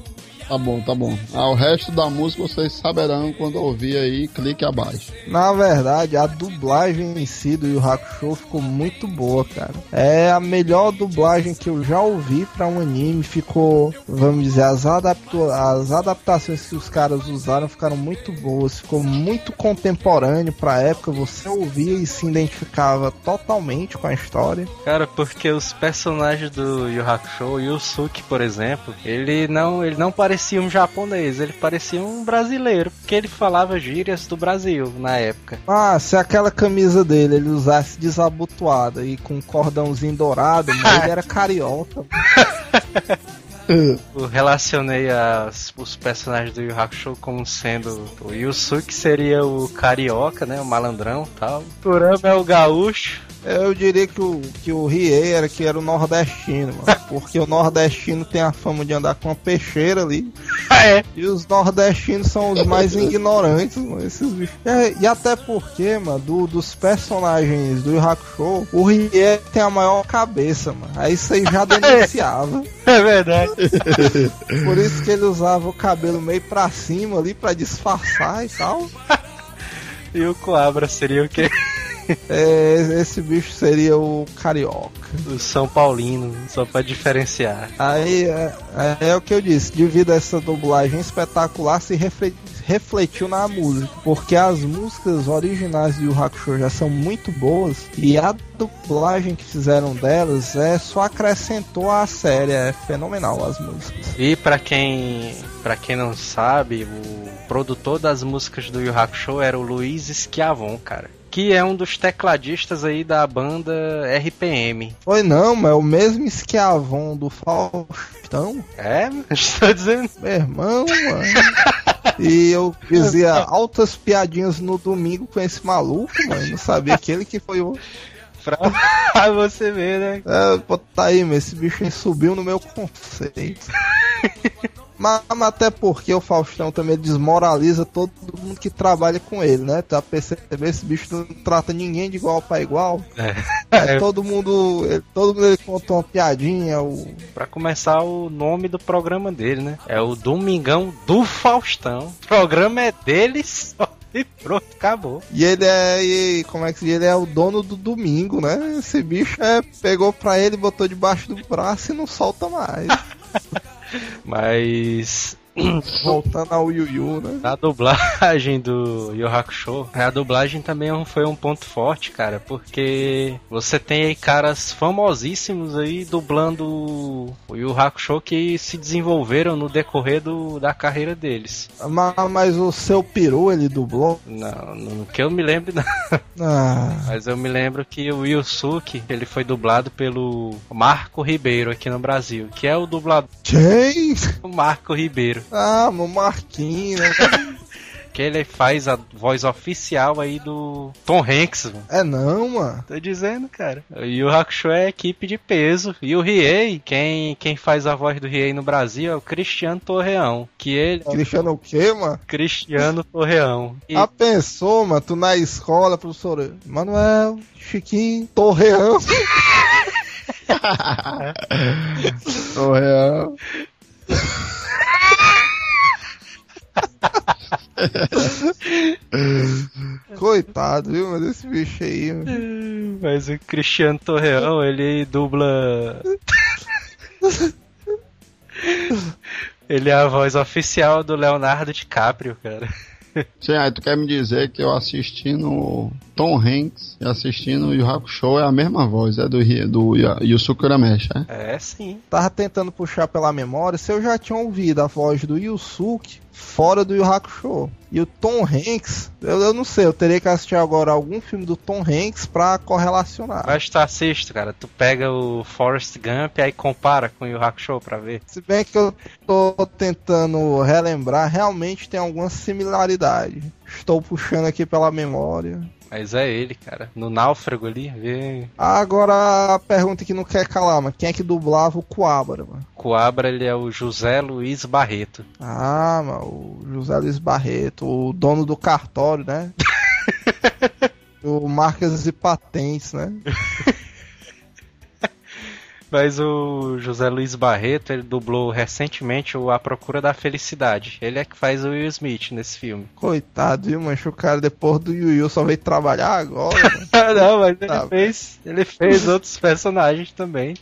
Speaker 2: Tá bom, tá bom. Ah, o resto da música vocês saberão quando ouvir aí, clique abaixo.
Speaker 7: Na verdade, a dublagem em si do Yu Hakusho ficou muito boa, cara. É a melhor dublagem que eu já ouvi pra um anime. Ficou, vamos dizer, as, adapto as adaptações que os caras usaram ficaram muito boas. Ficou muito contemporâneo pra época. Você ouvia e se identificava totalmente com a história.
Speaker 6: Cara, porque os personagens do Yu Hakusho, o Yusuke, por exemplo, ele não, ele não parecia um japonês, ele parecia um brasileiro, porque ele falava gírias do Brasil na época.
Speaker 7: Ah, se aquela camisa dele ele usasse desabotoada e com um cordãozinho dourado, mas ele era carioca.
Speaker 6: Eu relacionei as, os personagens do Yu Hakusho como sendo o Yusuke seria o carioca, né, o malandrão e tal. O Kurama é o gaúcho.
Speaker 7: Eu diria que o, que o Riei era que era o nordestino, mano. Porque o nordestino tem a fama de andar com uma peixeira ali.
Speaker 6: é.
Speaker 7: E os nordestinos são os mais ignorantes, mano, esses bichos. E, e até porque, mano, do- dos personagens do Hakusho, o Riei tem a maior cabeça, mano. Aí isso aí já denunciava.
Speaker 6: É verdade.
Speaker 7: Por isso que ele usava o cabelo meio pra cima ali pra disfarçar e tal.
Speaker 6: E o Coabra seria o quê?
Speaker 7: É, esse bicho seria o carioca.
Speaker 6: O São Paulino, só pra diferenciar.
Speaker 7: Aí é, é- é o que eu disse, devido a essa dublagem espetacular, se refle- refletiu na música. Porque as músicas originais de Yu Hakusho já são muito boas e a dublagem que fizeram delas é só acrescentou à série. É fenomenal as músicas.
Speaker 6: E pra quem, para quem não sabe, o produtor das músicas do Yu Hakusho era o Luiz Schiavon, cara. Que é um dos tecladistas aí da banda RPM.
Speaker 7: Foi não, mas é o mesmo esquiavon do Faustão,
Speaker 6: É, estou dizendo.
Speaker 7: meu irmão, mano. E eu dizia altas piadinhas no domingo com esse maluco, mano. Não sabia que ele que foi o.
Speaker 6: pra você ver, né?
Speaker 7: É, pô, tá aí, mas esse bicho subiu no meu conceito. mas, até porque o Faustão também desmoraliza todo mundo que trabalha com ele, né? Tá percebendo? Esse bicho não trata ninguém de igual pra igual. É, todo mundo. Todo mundo ele conta uma piadinha. O...
Speaker 6: Pra começar, o nome do programa dele, né? É o Domingão do Faustão. O programa é dele só. E pronto, acabou.
Speaker 7: E ele é. E, como é que se diz? Ele é o dono do domingo, né? Esse bicho é, pegou pra ele, botou debaixo do braço e não solta mais.
Speaker 6: Mas
Speaker 7: Voltando ao Yu Yu, né?
Speaker 6: a dublagem do Yu Hakusho, a dublagem também é foi um ponto forte, cara, porque você tem aí caras famosíssimos aí dublando o Yu Hakusho que se desenvolveram no decorrer do, da carreira deles.
Speaker 7: Mas, mas o seu peru ele dublou?
Speaker 6: Não, no que eu me lembro, não.
Speaker 7: Ah,
Speaker 6: Mas eu me lembro que o Yusuke, ele foi dublado pelo Marco Ribeiro aqui no Brasil, que é o dublador
Speaker 7: quem?
Speaker 6: Marco Ribeiro,
Speaker 7: Ah, meu Marquinhos, né?
Speaker 6: que ele faz a voz oficial aí do Tom Hanks, mano.
Speaker 7: É não, mano.
Speaker 6: Tô dizendo, cara. E o Hakusho é equipe de peso. E o Riei, quem, quem faz a voz do Riei no Brasil é o Cristiano Torreão. Que ele.
Speaker 7: Cristiano o quê, mano?
Speaker 6: Cristiano Torreão. E,
Speaker 7: Ah, pensou, mano, tu na escola, professor Manuel, Chiquinho, Torreão.
Speaker 2: O real.
Speaker 7: Coitado, viu, mas esse bicho aí, mano.
Speaker 6: Mas o Cristiano Torreão, ele dubla. ele é a voz oficial do Leonardo DiCaprio, cara.
Speaker 2: Sim, aí tu quer me dizer que eu assistindo Tom Hanks assistindo o Yu Hakusho é a mesma voz, é do, do Yu- Yusuke Urameshi, é?
Speaker 6: É sim.
Speaker 7: Tava tentando puxar pela memória se eu já tinha ouvido a voz do Yusuke fora do Yu Hakusho. E o Tom Hanks, eu, eu não sei, eu teria que assistir agora algum filme do Tom Hanks pra correlacionar.
Speaker 6: Mas tu assiste, cara. Tu pega o Forrest Gump e aí compara com o Yu Hakusho pra ver.
Speaker 7: Se bem que eu tô tentando relembrar, realmente tem alguma similaridade. Estou puxando aqui pela memória.
Speaker 6: Mas é ele, cara. No náufrago ali, vê.
Speaker 7: Agora a pergunta que não quer calar, mas quem é que dublava o Coabra, mano?
Speaker 6: Coabra, ele é o José Luiz Barreto.
Speaker 7: Ah, mano, o José Luiz Barreto, o dono do cartório, né? o Marcas e Patentes, né?
Speaker 6: Mas o José Luiz Barreto, ele dublou recentemente o A Procura da Felicidade. Ele é que faz o Will Smith nesse filme.
Speaker 7: Coitado, viu, mancho? O cara depois do Yu Yu só veio trabalhar agora.
Speaker 6: Não, mas ele
Speaker 7: Tá.
Speaker 6: fez. Ele fez outros personagens também.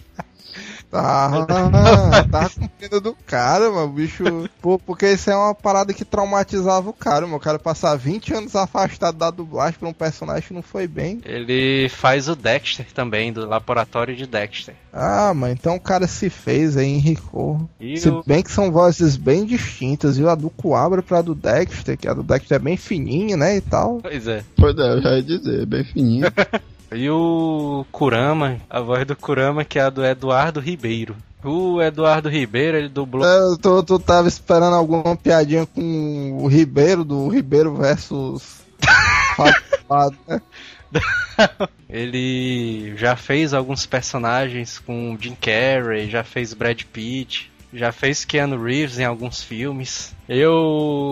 Speaker 7: Tá, tá com pena do cara, mano. O bicho. Pô, porque isso é uma parada que traumatizava o cara, mano. O cara passar 20 anos afastado da dublagem pra um personagem que não foi bem.
Speaker 6: Ele faz o Dexter também, do laboratório de Dexter.
Speaker 7: Ah, mano, então o cara se fez aí, enricou.
Speaker 6: E
Speaker 7: Se
Speaker 6: o-
Speaker 7: bem que são vozes bem distintas, viu? A do Coabra pra do Dexter, que a do Dexter é bem fininha, né? E tal.
Speaker 6: Pois é.
Speaker 2: Pois é, eu já ia dizer, bem fininho.
Speaker 6: E o Kurama, a voz do Kurama, que é a do Eduardo Ribeiro. O Eduardo Ribeiro, ele dublou.
Speaker 7: É, tu, tu tava esperando alguma piadinha com o Ribeiro, do Ribeiro versus. Né?
Speaker 6: Ele já fez alguns personagens com Jim Carrey, já fez Brad Pitt, já fez Keanu Reeves em alguns filmes. Eu,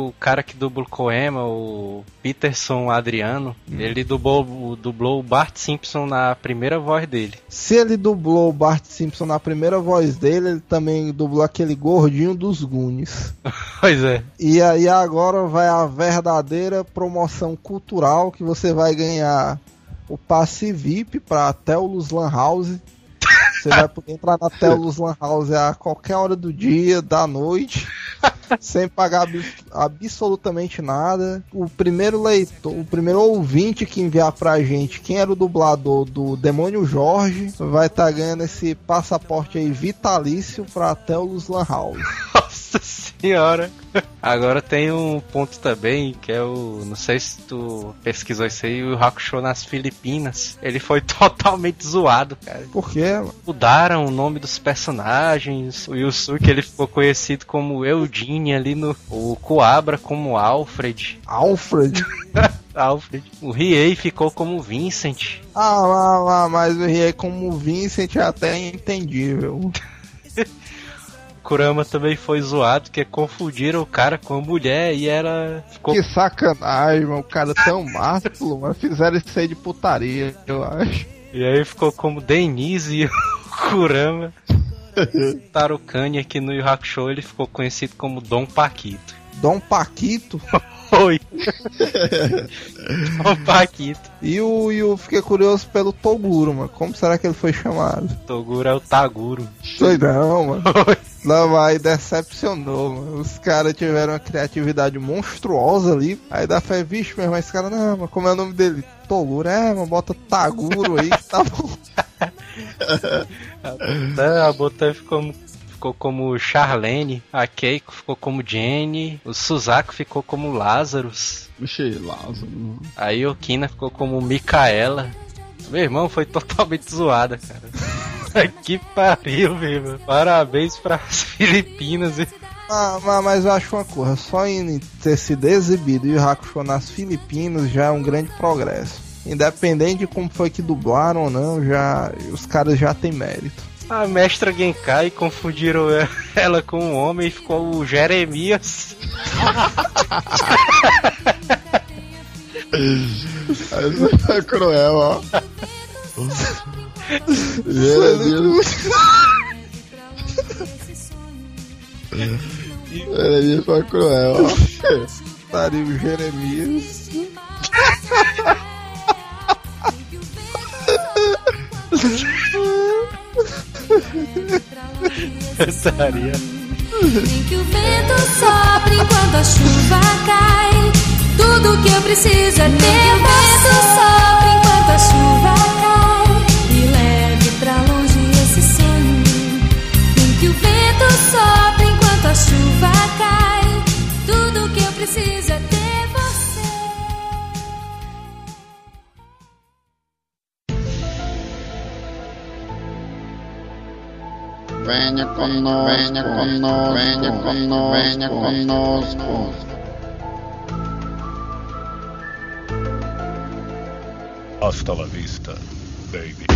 Speaker 6: o cara que dubla o Coema, o Peterson Adriano, ele dublou, dublou o Bart Simpson na primeira voz dele.
Speaker 7: Se ele dublou o Bart Simpson na primeira voz dele, ele também dublou aquele gordinho dos Goonies.
Speaker 6: Pois é.
Speaker 7: E aí agora vai a verdadeira promoção cultural que você vai ganhar o passe VIP para Telus Lan House. Você vai poder entrar na Telus Lan House a qualquer hora do dia, da noite, sem pagar abs- absolutamente nada. O primeiro leitor, o primeiro ouvinte que enviar pra gente quem era o dublador do Demônio Jorge vai estar ganhando esse passaporte aí vitalício pra Telus Lan House.
Speaker 6: Nossa senhora. Agora tem um ponto também, que é o. Não sei se tu pesquisou isso aí, o Hakusho nas Filipinas. Ele foi totalmente zoado, cara.
Speaker 7: Por quê? mano?
Speaker 6: Mudaram o nome dos personagens. O Yusuke ele ficou conhecido como Eugene ali no. O Coabra como Alfred.
Speaker 7: Alfred.
Speaker 6: Alfred. O Riei ficou como Vincent.
Speaker 7: Ah, lá, lá, mas o Rie como Vincent é até entendível.
Speaker 6: Kurama também foi zoado, que confundiram o cara com a mulher e ela ficou.
Speaker 7: Que sacanagem, mano. O cara tão másculo, mas fizeram isso aí de putaria, eu acho.
Speaker 6: E aí ficou como Denise e o Kurama. Tarukani aqui no Yu Hakusho ele ficou conhecido como Dom Paquito.
Speaker 7: Dom Paquito.
Speaker 6: Oi! Dom Paquito.
Speaker 7: E o, e eu fiquei curioso pelo Toguro, mano. Como será que ele foi chamado?
Speaker 6: Toguro é o Taguro.
Speaker 7: Sei não, mano. Não, mas decepcionou, mano. Os caras tiveram uma criatividade monstruosa ali. Aí da fé, vixe, meu irmão, esse cara, não, mas como é o nome dele? Toguro, é, mano, bota Taguro aí, que tá bom.
Speaker 6: A Botan ficou, ficou como Charlene, a Keiko ficou como Jenny, o Suzaku ficou como Lazarus,
Speaker 2: Vixe, Lázaro.
Speaker 6: a Yokina ficou como Micaela. Meu irmão foi totalmente zoada, cara. que pariu, meu irmão. Parabéns pras Filipinas.
Speaker 7: Ah, ma- mas eu acho uma coisa, só em ter sido exibido e o Hakusho nas Filipinas já é um grande progresso. Independente de como foi que dublaram ou não, já os caras já têm mérito.
Speaker 6: A mestra Genkai confundiram ela com um homem e ficou o Jeremias.
Speaker 2: Essa foi cruel, ó. Jeremias. Jeremias foi cruel.
Speaker 7: Pariu, Jeremias.
Speaker 6: Estaria.
Speaker 5: Nem que o vento sopre enquanto a chuva cai. Tudo que eu preciso é ter o vento sopre enquanto a chuva cai. Pra longe esse sonho. Nem que o vento sopre enquanto a chuva cai. Tudo que eu preciso é ter você.
Speaker 2: Venha conosco, venha conosco, venha conosco, venha conosco.
Speaker 4: Hasta la vista, baby.